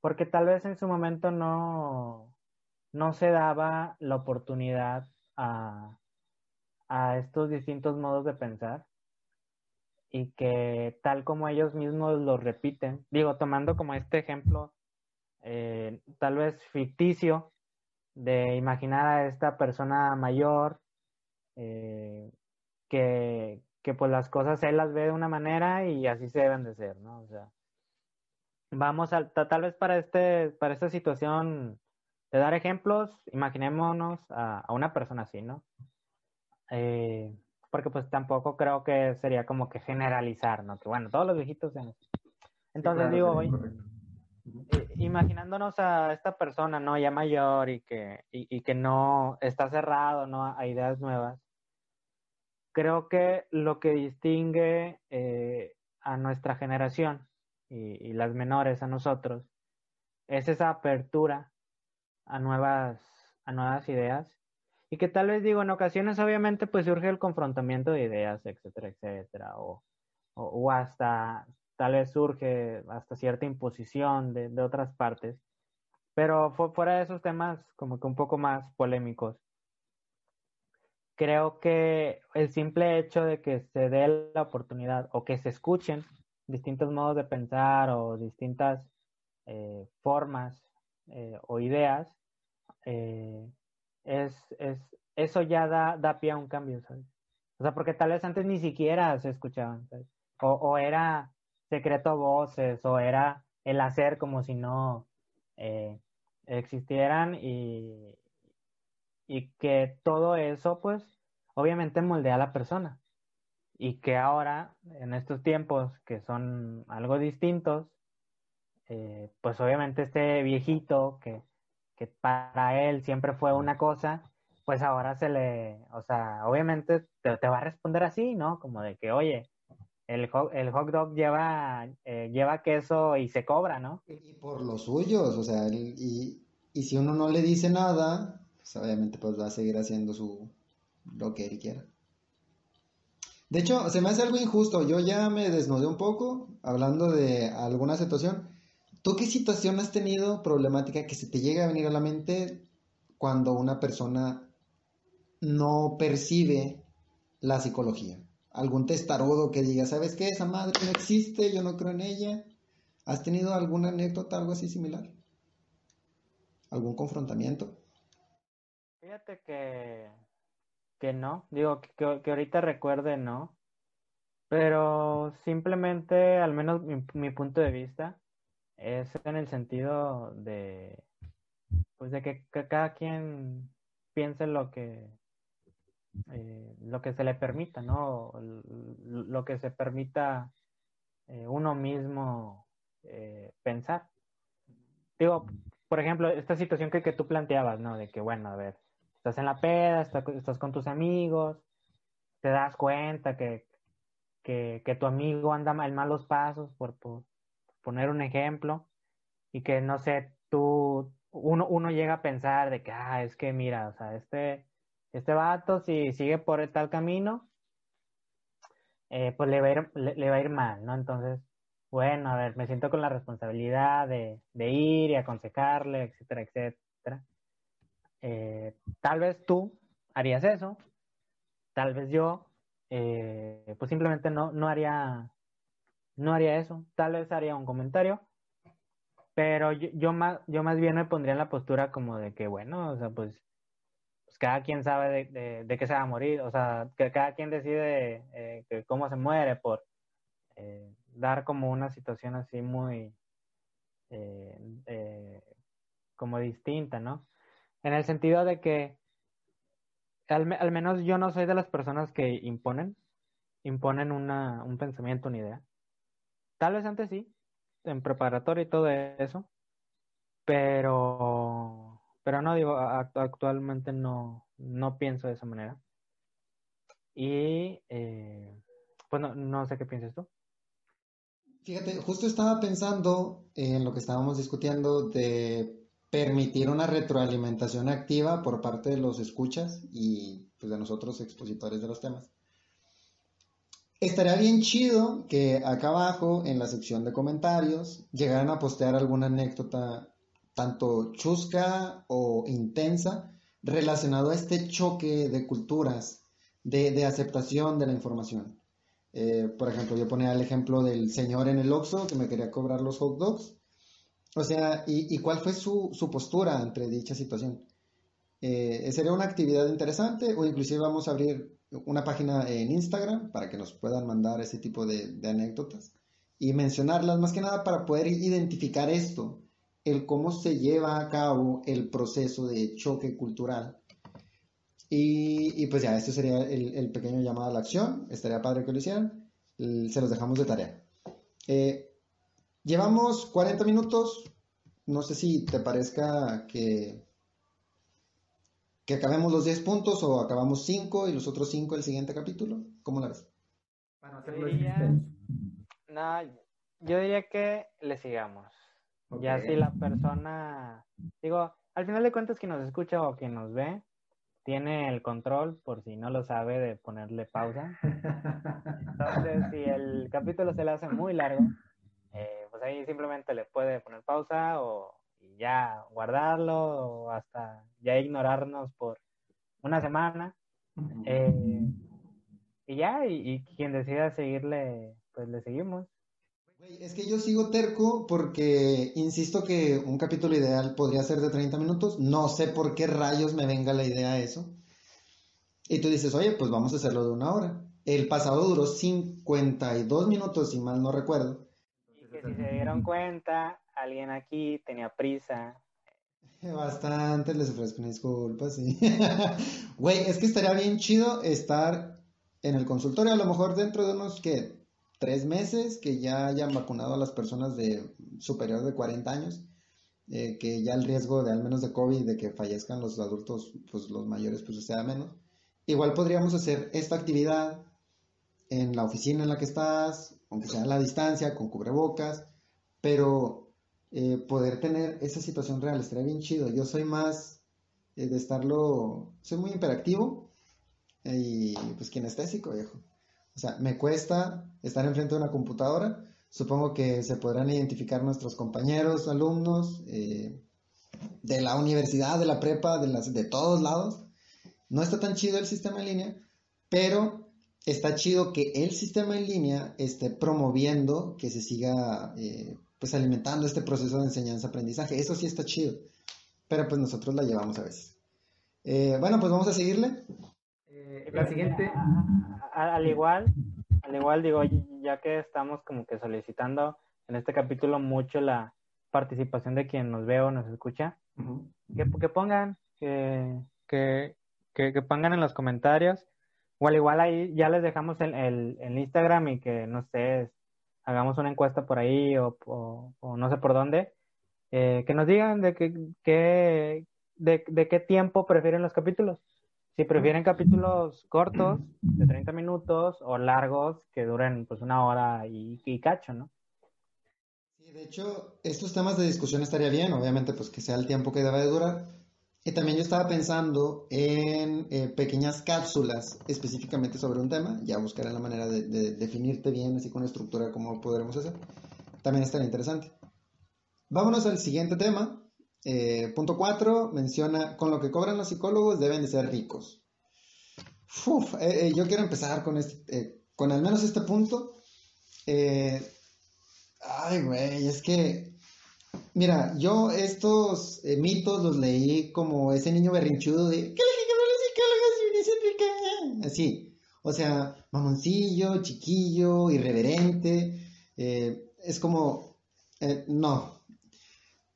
porque tal vez en su momento no, no se daba la oportunidad a, estos distintos modos de pensar y que tal como ellos mismos lo repiten, digo, tomando como este ejemplo, eh, tal vez ficticio, de imaginar a esta persona mayor eh, que, que pues las cosas él las ve de una manera y así se deben de ser, ¿no? O sea, vamos a, tal vez para este, para esta situación de dar ejemplos, imaginémonos a, una persona así, ¿no? Eh, porque pues tampoco creo que sería como que generalizar, ¿no? Que bueno, todos los viejitos Entonces digo, eh, imaginándonos a esta persona, ¿no? Ya mayor y que, y, que no está cerrado, ¿no? A ideas nuevas. Creo que lo que distingue eh, a nuestra generación y, las menores a nosotros es esa apertura a nuevas, a nuevas ideas. Y que tal vez digo, en ocasiones obviamente pues surge el confrontamiento de ideas, etcétera, etcétera, o, o, hasta tal vez surge hasta cierta imposición de, de otras partes, pero fuera de esos temas como que un poco más polémicos, creo que el simple hecho de que se dé la oportunidad o que se escuchen distintos modos de pensar o distintas eh, formas eh, o ideas, eh, es, es, eso ya da, da pie a un cambio, ¿sabes? O sea, porque tal vez antes ni siquiera se escuchaban, ¿sabes? O, o era secreto voces, o era el hacer como si no existieran y, y que todo eso, pues, obviamente moldea a la persona y que ahora, en estos tiempos que son algo distintos, eh, pues obviamente este viejito que, que para él siempre fue una cosa, pues ahora se le, o sea, obviamente te, va a responder así, ¿no? Como de que, oye, el hot dog lleva, eh, lleva queso y se cobra, ¿no? Y por los suyos, o sea, y, y si uno no le dice nada, pues obviamente pues va a seguir haciendo su, lo que él quiera. De hecho, se me hace algo injusto. Yo ya me desnudé un poco hablando de alguna situación. ¿Tú qué situación has tenido problemática que se te llega a venir a la mente cuando una persona no percibe la psicología? ¿Algún testarudo que diga, ¿sabes qué? Esa madre no existe, yo no creo en ella. ¿Has tenido alguna anécdota, algo así similar? ¿Algún confrontamiento? Fíjate que que no, digo que, que ahorita recuerde no, pero simplemente, al menos mi, punto de vista, es en el sentido de, pues de que, cada quien piense lo que, eh, lo que se le permita, ¿no? Lo que se permita eh, uno mismo eh, pensar. Digo, por ejemplo, esta situación que, que tú planteabas, ¿no? De que, bueno, a ver, estás en la peda, estás, con tus amigos, te das cuenta que, que, tu amigo anda en malos pasos, por, poner un ejemplo, y que no sé, tú, uno, uno llega a pensar de que, ah, es que mira, o sea, este, este vato, si sigue por tal camino, eh, pues le va, a ir, le, va a ir mal, ¿no? Entonces, bueno, a ver, me siento con la responsabilidad de, de ir y aconsejarle, etcétera, etcétera. Eh, tal vez tú harías eso, tal vez yo, eh, pues simplemente no, no haría, no haría eso, tal vez haría un comentario, pero yo, más, yo más bien me pondría en la postura como de que, bueno, o sea, pues, pues cada quien sabe de, de, qué se va a morir, o sea, que cada quien decide eh, cómo se muere por dar como una situación así muy, como distinta, ¿no? En el sentido de que al, menos yo no soy de las personas que imponen, imponen una, un pensamiento, una idea. Tal vez antes sí, en preparatorio y todo eso, pero, pero no digo, actualmente no, no pienso de esa manera. Y eh, pues no, no sé qué piensas tú. Fíjate, justo estaba pensando en lo que estábamos discutiendo de permitir una retroalimentación activa por parte de los escuchas y pues, de nosotros expositores de los temas. Estaría bien chido que acá abajo en la sección de comentarios llegaran a postear alguna anécdota tanto chusca o intensa relacionado a este choque de culturas, de, aceptación de la información. Eh, por ejemplo, yo ponía el ejemplo del señor en el Oxxo que me quería cobrar los hot dogs o sea, ¿y, cuál fue su, postura ante dicha situación? Eh, sería una actividad interesante o inclusive vamos a abrir una página en Instagram para que nos puedan mandar ese tipo de, anécdotas y mencionarlas más que nada para poder identificar esto, el cómo se lleva a cabo el proceso de choque cultural. Y, pues ya, este sería el, pequeño llamado a la acción, estaría padre que lo hicieran, se los dejamos de tarea. Eh, llevamos 40 minutos, no sé si te parezca que que acabemos los 10 puntos o acabamos 5 y los otros 5 el siguiente capítulo? ¿Cómo la ves? Para No, yo diría que le sigamos. Ya si la persona, digo, al final de cuentas quien nos escucha o quien nos ve, tiene el control, por si no lo sabe, de ponerle pausa. Entonces, si el capítulo se le hace muy largo, eh, pues ahí simplemente le puede poner pausa o ya guardarlo o hasta ya ignorarnos por una semana. Eh, y ya, y, quien decida seguirle, pues le seguimos. Es que yo sigo terco porque insisto que un capítulo ideal podría ser de 30 minutos. No sé por qué rayos me venga la idea eso. Y tú dices, oye, pues vamos a hacerlo de una hora. El pasado duró 52 minutos, si mal no recuerdo. Si se dieron cuenta, alguien aquí tenía prisa. Bastante, les ofrezco una disculpa, sí. Güey, es que estaría bien chido estar en el consultorio, a lo mejor dentro de unos, que Tres meses, que ya hayan vacunado a las personas de superior de 40 años, eh, que ya el riesgo de al menos de COVID, de que fallezcan los adultos, pues los mayores, pues sea menos. Igual podríamos hacer esta actividad en la oficina en la que estás, aunque sea a la distancia, con cubrebocas, pero eh, poder tener esa situación real, estaría bien chido. Yo soy más eh, de estarlo, soy muy hiperactivo y pues kinestésico, viejo. O sea, me cuesta estar enfrente de una computadora. Supongo que se podrán identificar nuestros compañeros, alumnos eh, de la universidad, de la prepa, de, las, de todos lados. No está tan chido el sistema en línea, pero está chido que el sistema en línea esté promoviendo que se siga pues alimentando este proceso de enseñanza-aprendizaje. Eso sí está chido, pero pues nosotros la llevamos a veces. Eh, bueno, pues vamos a seguirle. Eh, la siguiente. al igual, al igual digo, ya que estamos como que solicitando en este capítulo mucho la participación de quien nos ve o nos escucha, que, pongan, que, que, que, pongan en los comentarios, o al igual ahí ya les dejamos el, el, el Instagram y que no sé, hagamos una encuesta por ahí o, no sé por dónde, eh, que nos digan de, qué, de, qué tiempo prefieren los capítulos. Si prefieren capítulos cortos, de 30 minutos, o largos, que duren pues una hora y, y cacho, ¿no? Sí, de hecho, estos temas de discusión estaría bien, obviamente, pues que sea el tiempo que deba de durar, y también yo estaba pensando en eh, pequeñas cápsulas específicamente sobre un tema. Ya buscaré la manera de, definirte bien, así con estructura, cómo podremos hacer. También estaría interesante. Vámonos al siguiente tema. Eh, punto 4 menciona, con lo que cobran los psicólogos deben de ser ricos. Eh, yo quiero empezar con, este, con al menos este punto. ay, güey, es que Mira, yo estos eh, mitos los leí como ese niño berrinchudo de ¿qué le los psicólogos Así, o sea, mamoncillo, chiquillo, irreverente. Eh, es como, eh, no.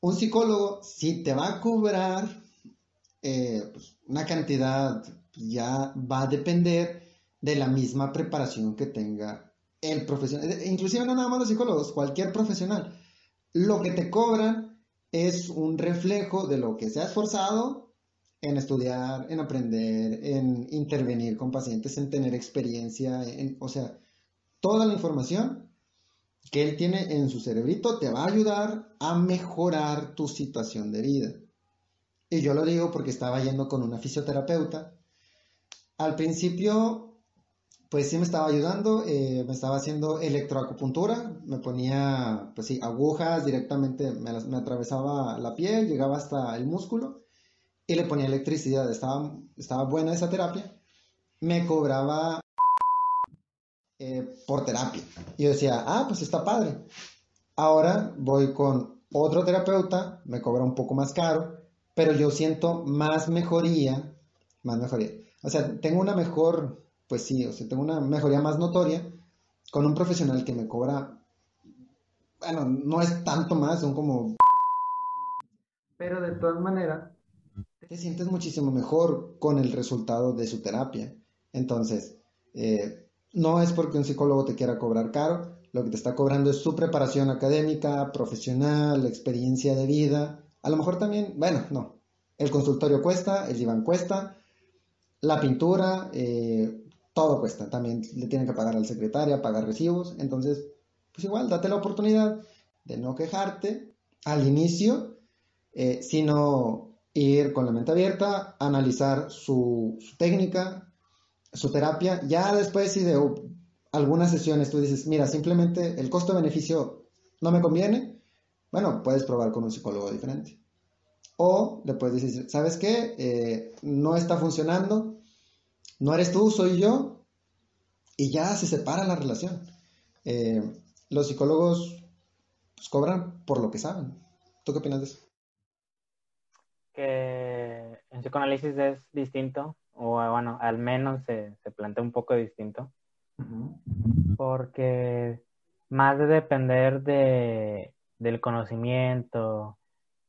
Un psicólogo, si te va a cobrar pues, una cantidad, ya va a depender de la misma preparación que tenga el profesional. Inclusive no nada más los psicólogos, cualquier profesional lo que te cobran es un reflejo de lo que se ha esforzado en estudiar, en aprender, en intervenir con pacientes, en tener experiencia, en, o sea, toda la información que él tiene en su cerebrito te va a ayudar a mejorar tu situación de vida. Y yo lo digo porque estaba yendo con una fisioterapeuta. Al principio pues sí me estaba ayudando, eh, me estaba haciendo electroacupuntura, me ponía, pues sí, agujas directamente, me, atravesaba la piel, llegaba hasta el músculo y le ponía electricidad, estaba, estaba buena esa terapia, me cobraba eh, por terapia. Y yo decía, ah, pues está padre. Ahora voy con otro terapeuta, me cobra un poco más caro, pero yo siento más mejoría, más mejoría. O sea, tengo una mejor, pues sí, o sea, tengo una mejoría más notoria con un profesional que me cobra, bueno, no es tanto más, son como... Pero de todas maneras... Te sientes muchísimo mejor con el resultado de su terapia. Entonces, eh, no es porque un psicólogo te quiera cobrar caro, lo que te está cobrando es su preparación académica, profesional, experiencia de vida. A lo mejor también, bueno, no. El consultorio cuesta, el diván cuesta, la pintura, eh, todo cuesta. También le tienen que pagar al secretario, pagar recibos. Entonces, pues igual, date la oportunidad de no quejarte al inicio, eh, sino ir con la mente abierta, analizar su, técnica, su terapia. Ya después, si de algunas sesiones tú dices, mira, simplemente el costo-beneficio no me conviene, bueno, puedes probar con un psicólogo diferente. O le puedes decir, ¿sabes qué? Eh, no está funcionando, no eres tú, soy yo, y ya se separa la relación. Eh, los psicólogos pues, cobran por lo que saben. ¿Tú qué opinas de eso? Que en psicoanálisis es distinto, o bueno, al menos se, se plantea un poco distinto porque más de depender de, del conocimiento,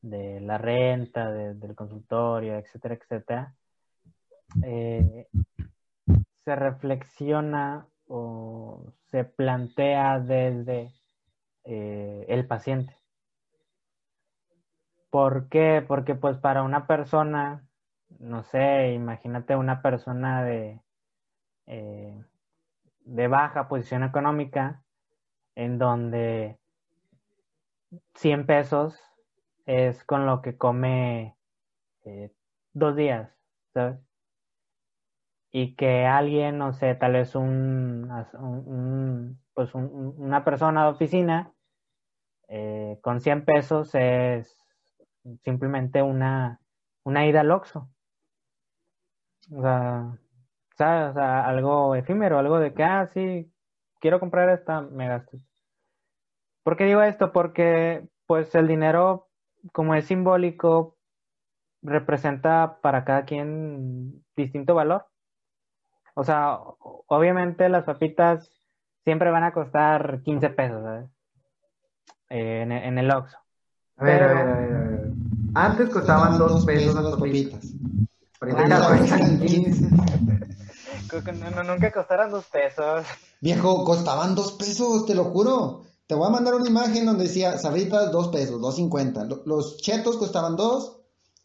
de la renta, del consultorio, etcétera, etcétera, eh, se reflexiona o se plantea desde eh, el paciente. ¿Por qué? Porque pues para una persona, no sé, imagínate una persona de eh, de baja posición económica, en donde 100 pesos es con lo que come dos días, ¿sabes? Y que alguien, no sé, tal vez un, pues una persona de oficina eh, con 100 pesos es simplemente una, una ida al Oxxo. O sea. O sea, algo efímero, algo de que, ah, sí, quiero comprar esta, me gasto. ¿Por qué digo esto? Porque, pues, el dinero, como es simbólico, representa para cada quien distinto valor. O sea, obviamente las papitas siempre van a costar 15 pesos, ¿sabes? Eh, en, el Oxxo. A ver, a ver, a ver, Antes costaban 2 pesos las papitas. Ahorita cuestan 15 nunca costaran dos pesos. Viejo, costaban dos pesos, te lo juro. Te voy a mandar una imagen donde decía sabritas dos pesos, dos cincuenta. Los chetos costaban dos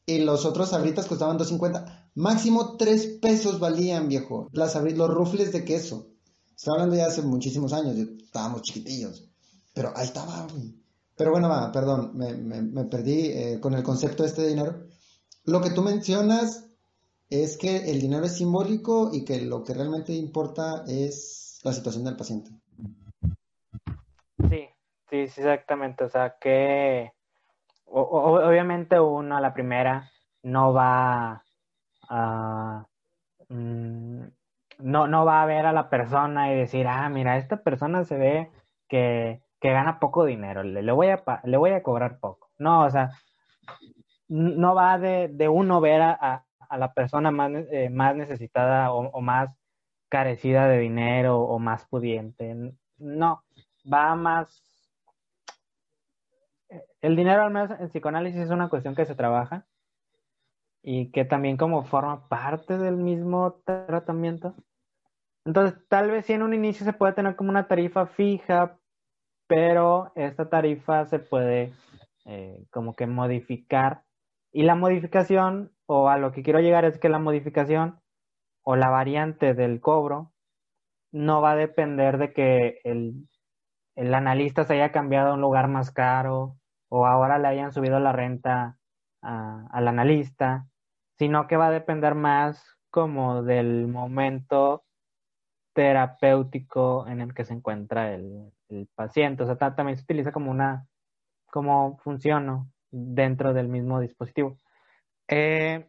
y los otros sabritas costaban dos cincuenta. Máximo tres pesos valían, viejo. Las los rufles de queso. Estoy hablando ya hace muchísimos años, estábamos chiquitillos. Pero ahí estaba, Pero bueno, va, perdón, me, perdí eh, con el concepto este de dinero. Lo que tú mencionas es que el dinero es simbólico y que lo que realmente importa es la situación del paciente. Sí, sí, exactamente. O sea, que obviamente uno a la primera no va a... Mm, no, no va a ver a la persona y decir, ah, mira, esta persona se ve que, gana poco dinero, le, voy a, le voy a cobrar poco. No, o sea, no va de, de uno ver a, a la persona más, eh, más necesitada o, más carecida de dinero o más pudiente. No, va más... El dinero al menos en psicoanálisis es una cuestión que se trabaja y que también como forma parte del mismo tratamiento. Entonces, tal vez si en un inicio se puede tener como una tarifa fija, pero esta tarifa se puede eh, como que modificar y la modificación o a lo que quiero llegar es que la modificación o la variante del cobro no va a depender de que el, analista se haya cambiado a un lugar más caro o ahora le hayan subido la renta al analista, sino que va a depender más como del momento terapéutico en el que se encuentra el, paciente. O sea, también se utiliza como una, como función dentro del mismo dispositivo. Eh,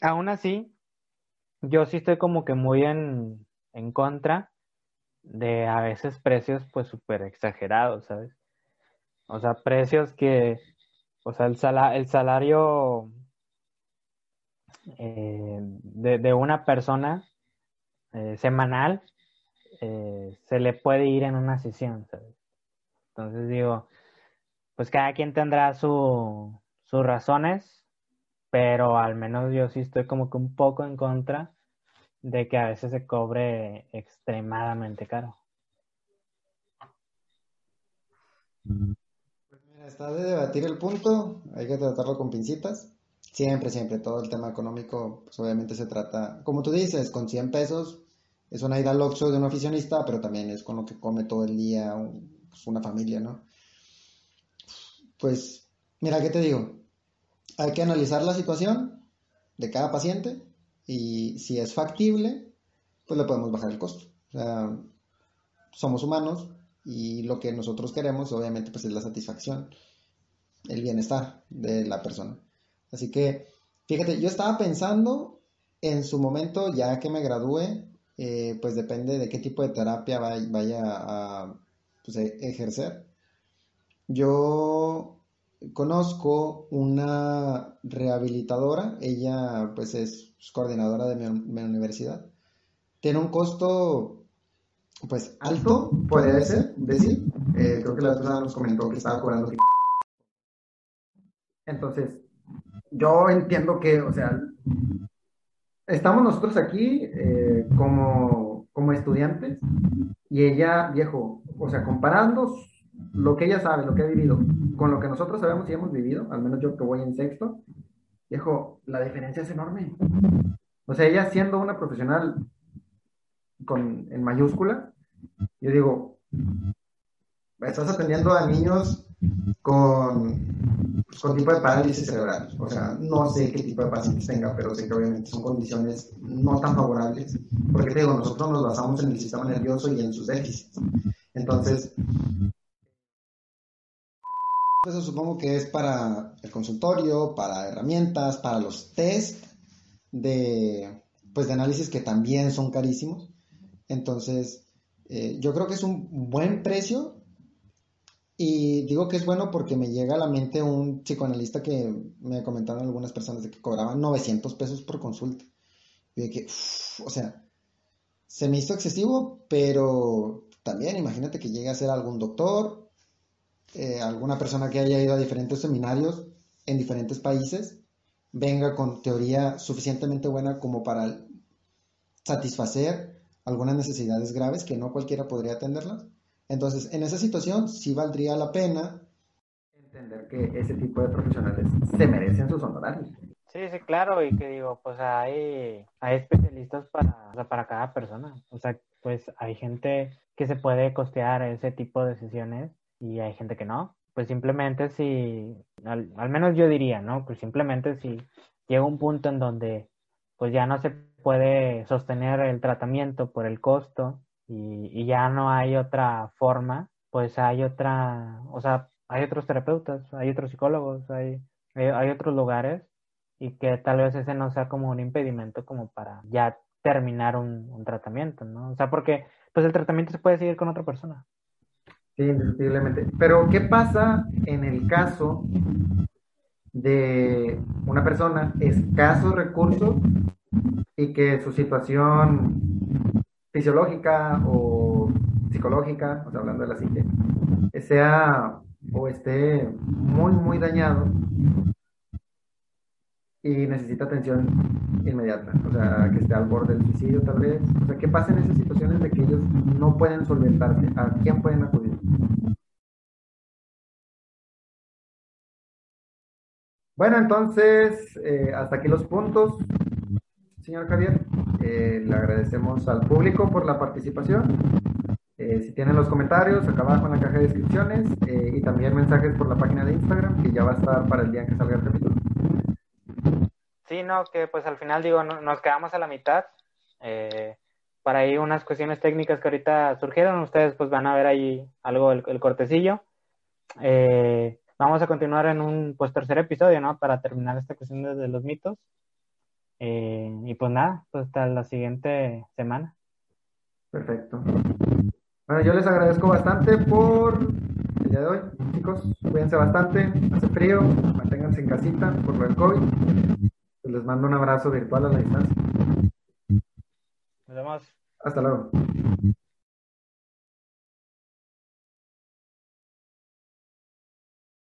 aún así, yo sí estoy como que muy en, contra de a veces precios pues súper exagerados, ¿sabes? O sea, precios que, o sea, el, el salario eh, de, una persona eh, semanal eh, se le puede ir en una sesión, Entonces digo, pues cada quien tendrá sus razones, pero al menos yo sí estoy como que un poco en contra de que a veces se cobre extremadamente caro. Mira, está de debatir el punto, hay que tratarlo con pincitas. Siempre, siempre, todo el tema económico, pues obviamente se trata, como tú dices, con 100 pesos es una ida al Oxxo de un oficionista, pero también es con lo que come todo el día pues, una familia, ¿no? Pues, mira, ¿qué te digo? Hay que analizar la situación de cada paciente y si es factible, pues le podemos bajar el costo. O sea, somos humanos y lo que nosotros queremos, obviamente, pues es la satisfacción, el bienestar de la persona. Así que, fíjate, yo estaba pensando en su momento, ya que me gradúe, eh, pues depende de qué tipo de terapia vaya, a pues, e, ejercer. Yo conozco una rehabilitadora, ella pues es coordinadora de mi, universidad. Tiene un costo pues alto, puede ser, decir. Eh, creo que la persona nos comentó que estaba cobrando. Entonces, yo entiendo que, o sea, estamos nosotros aquí eh, como, como estudiantes y ella, viejo, o sea, comparando lo que ella sabe, lo que ha vivido, con lo que nosotros sabemos y hemos vivido, al menos yo que voy en sexto, viejo, la diferencia es enorme. O sea, ella siendo una profesional con, en mayúscula, yo digo, estás atendiendo a niños con, pues, con tipo de parálisis cerebral. O sea, no sé qué tipo de pacientes tenga, pero sé que obviamente son condiciones no tan favorables, porque te digo, nosotros nos basamos en el sistema nervioso y en sus déficits. Entonces, eso supongo que es para el consultorio, para herramientas, para los test de, pues, de análisis que también son carísimos. Entonces, eh, yo creo que es un buen precio y digo que es bueno porque me llega a la mente un psicoanalista que me comentaron algunas personas de que cobraban 900 pesos por consulta. Y de que, o sea, se me hizo excesivo, pero también imagínate que llegue a ser algún doctor, eh, alguna persona que haya ido a diferentes seminarios en diferentes países, venga con teoría suficientemente buena como para satisfacer algunas necesidades graves que no cualquiera podría atenderlas entonces, en esa situación sí valdría la pena entender que ese tipo de profesionales se merecen sus honorarios. Sí, sí, claro, y que digo, pues hay, hay especialistas para, para cada persona. O sea, pues hay gente que se puede costear ese tipo de sesiones y hay gente que no. Pues simplemente si, al, al menos yo diría, ¿no? Pues simplemente si llega un punto en donde pues ya no se puede sostener el tratamiento por el costo y, ya no hay otra forma, pues hay otra, o sea, hay otros terapeutas, hay otros psicólogos, hay, hay, otros lugares y que tal vez ese no sea como un impedimento como para ya terminar un, tratamiento, ¿no? O sea, porque pues el tratamiento se puede seguir con otra persona. Sí, indiscutiblemente. Pero, ¿qué pasa en el caso de una persona escasos recursos y que su situación fisiológica o psicológica, o sea, hablando de la psique, sea o esté muy, muy dañado y necesita atención inmediata, o sea, que esté al borde del suicidio tal vez. O sea, ¿qué pasa en esas situaciones de que ellos no pueden solventarse? ¿A quién pueden acudir? Bueno, entonces, eh, hasta aquí los puntos señor Javier. Eh, le agradecemos al público por la participación. Eh, si tienen los comentarios, acá abajo en la caja de descripciones eh, y también mensajes por la página de Instagram que ya va a estar para el día en que salga el capítulo. Sí, no, que pues al final digo, nos quedamos a la mitad. para ahí unas cuestiones técnicas que ahorita surgieron, ustedes pues van a ver ahí algo, el, cortecillo. vamos a continuar en un pues tercer episodio, ¿no? Para terminar esta cuestión de los mitos. Eh, y pues nada, pues hasta la siguiente semana. Perfecto. Bueno, yo les agradezco bastante por el día de hoy, chicos. Cuídense bastante, hace frío, manténganse en casita por lo del COVID. les mando un abrazo virtual a la distancia. Nos vemos. Hasta luego.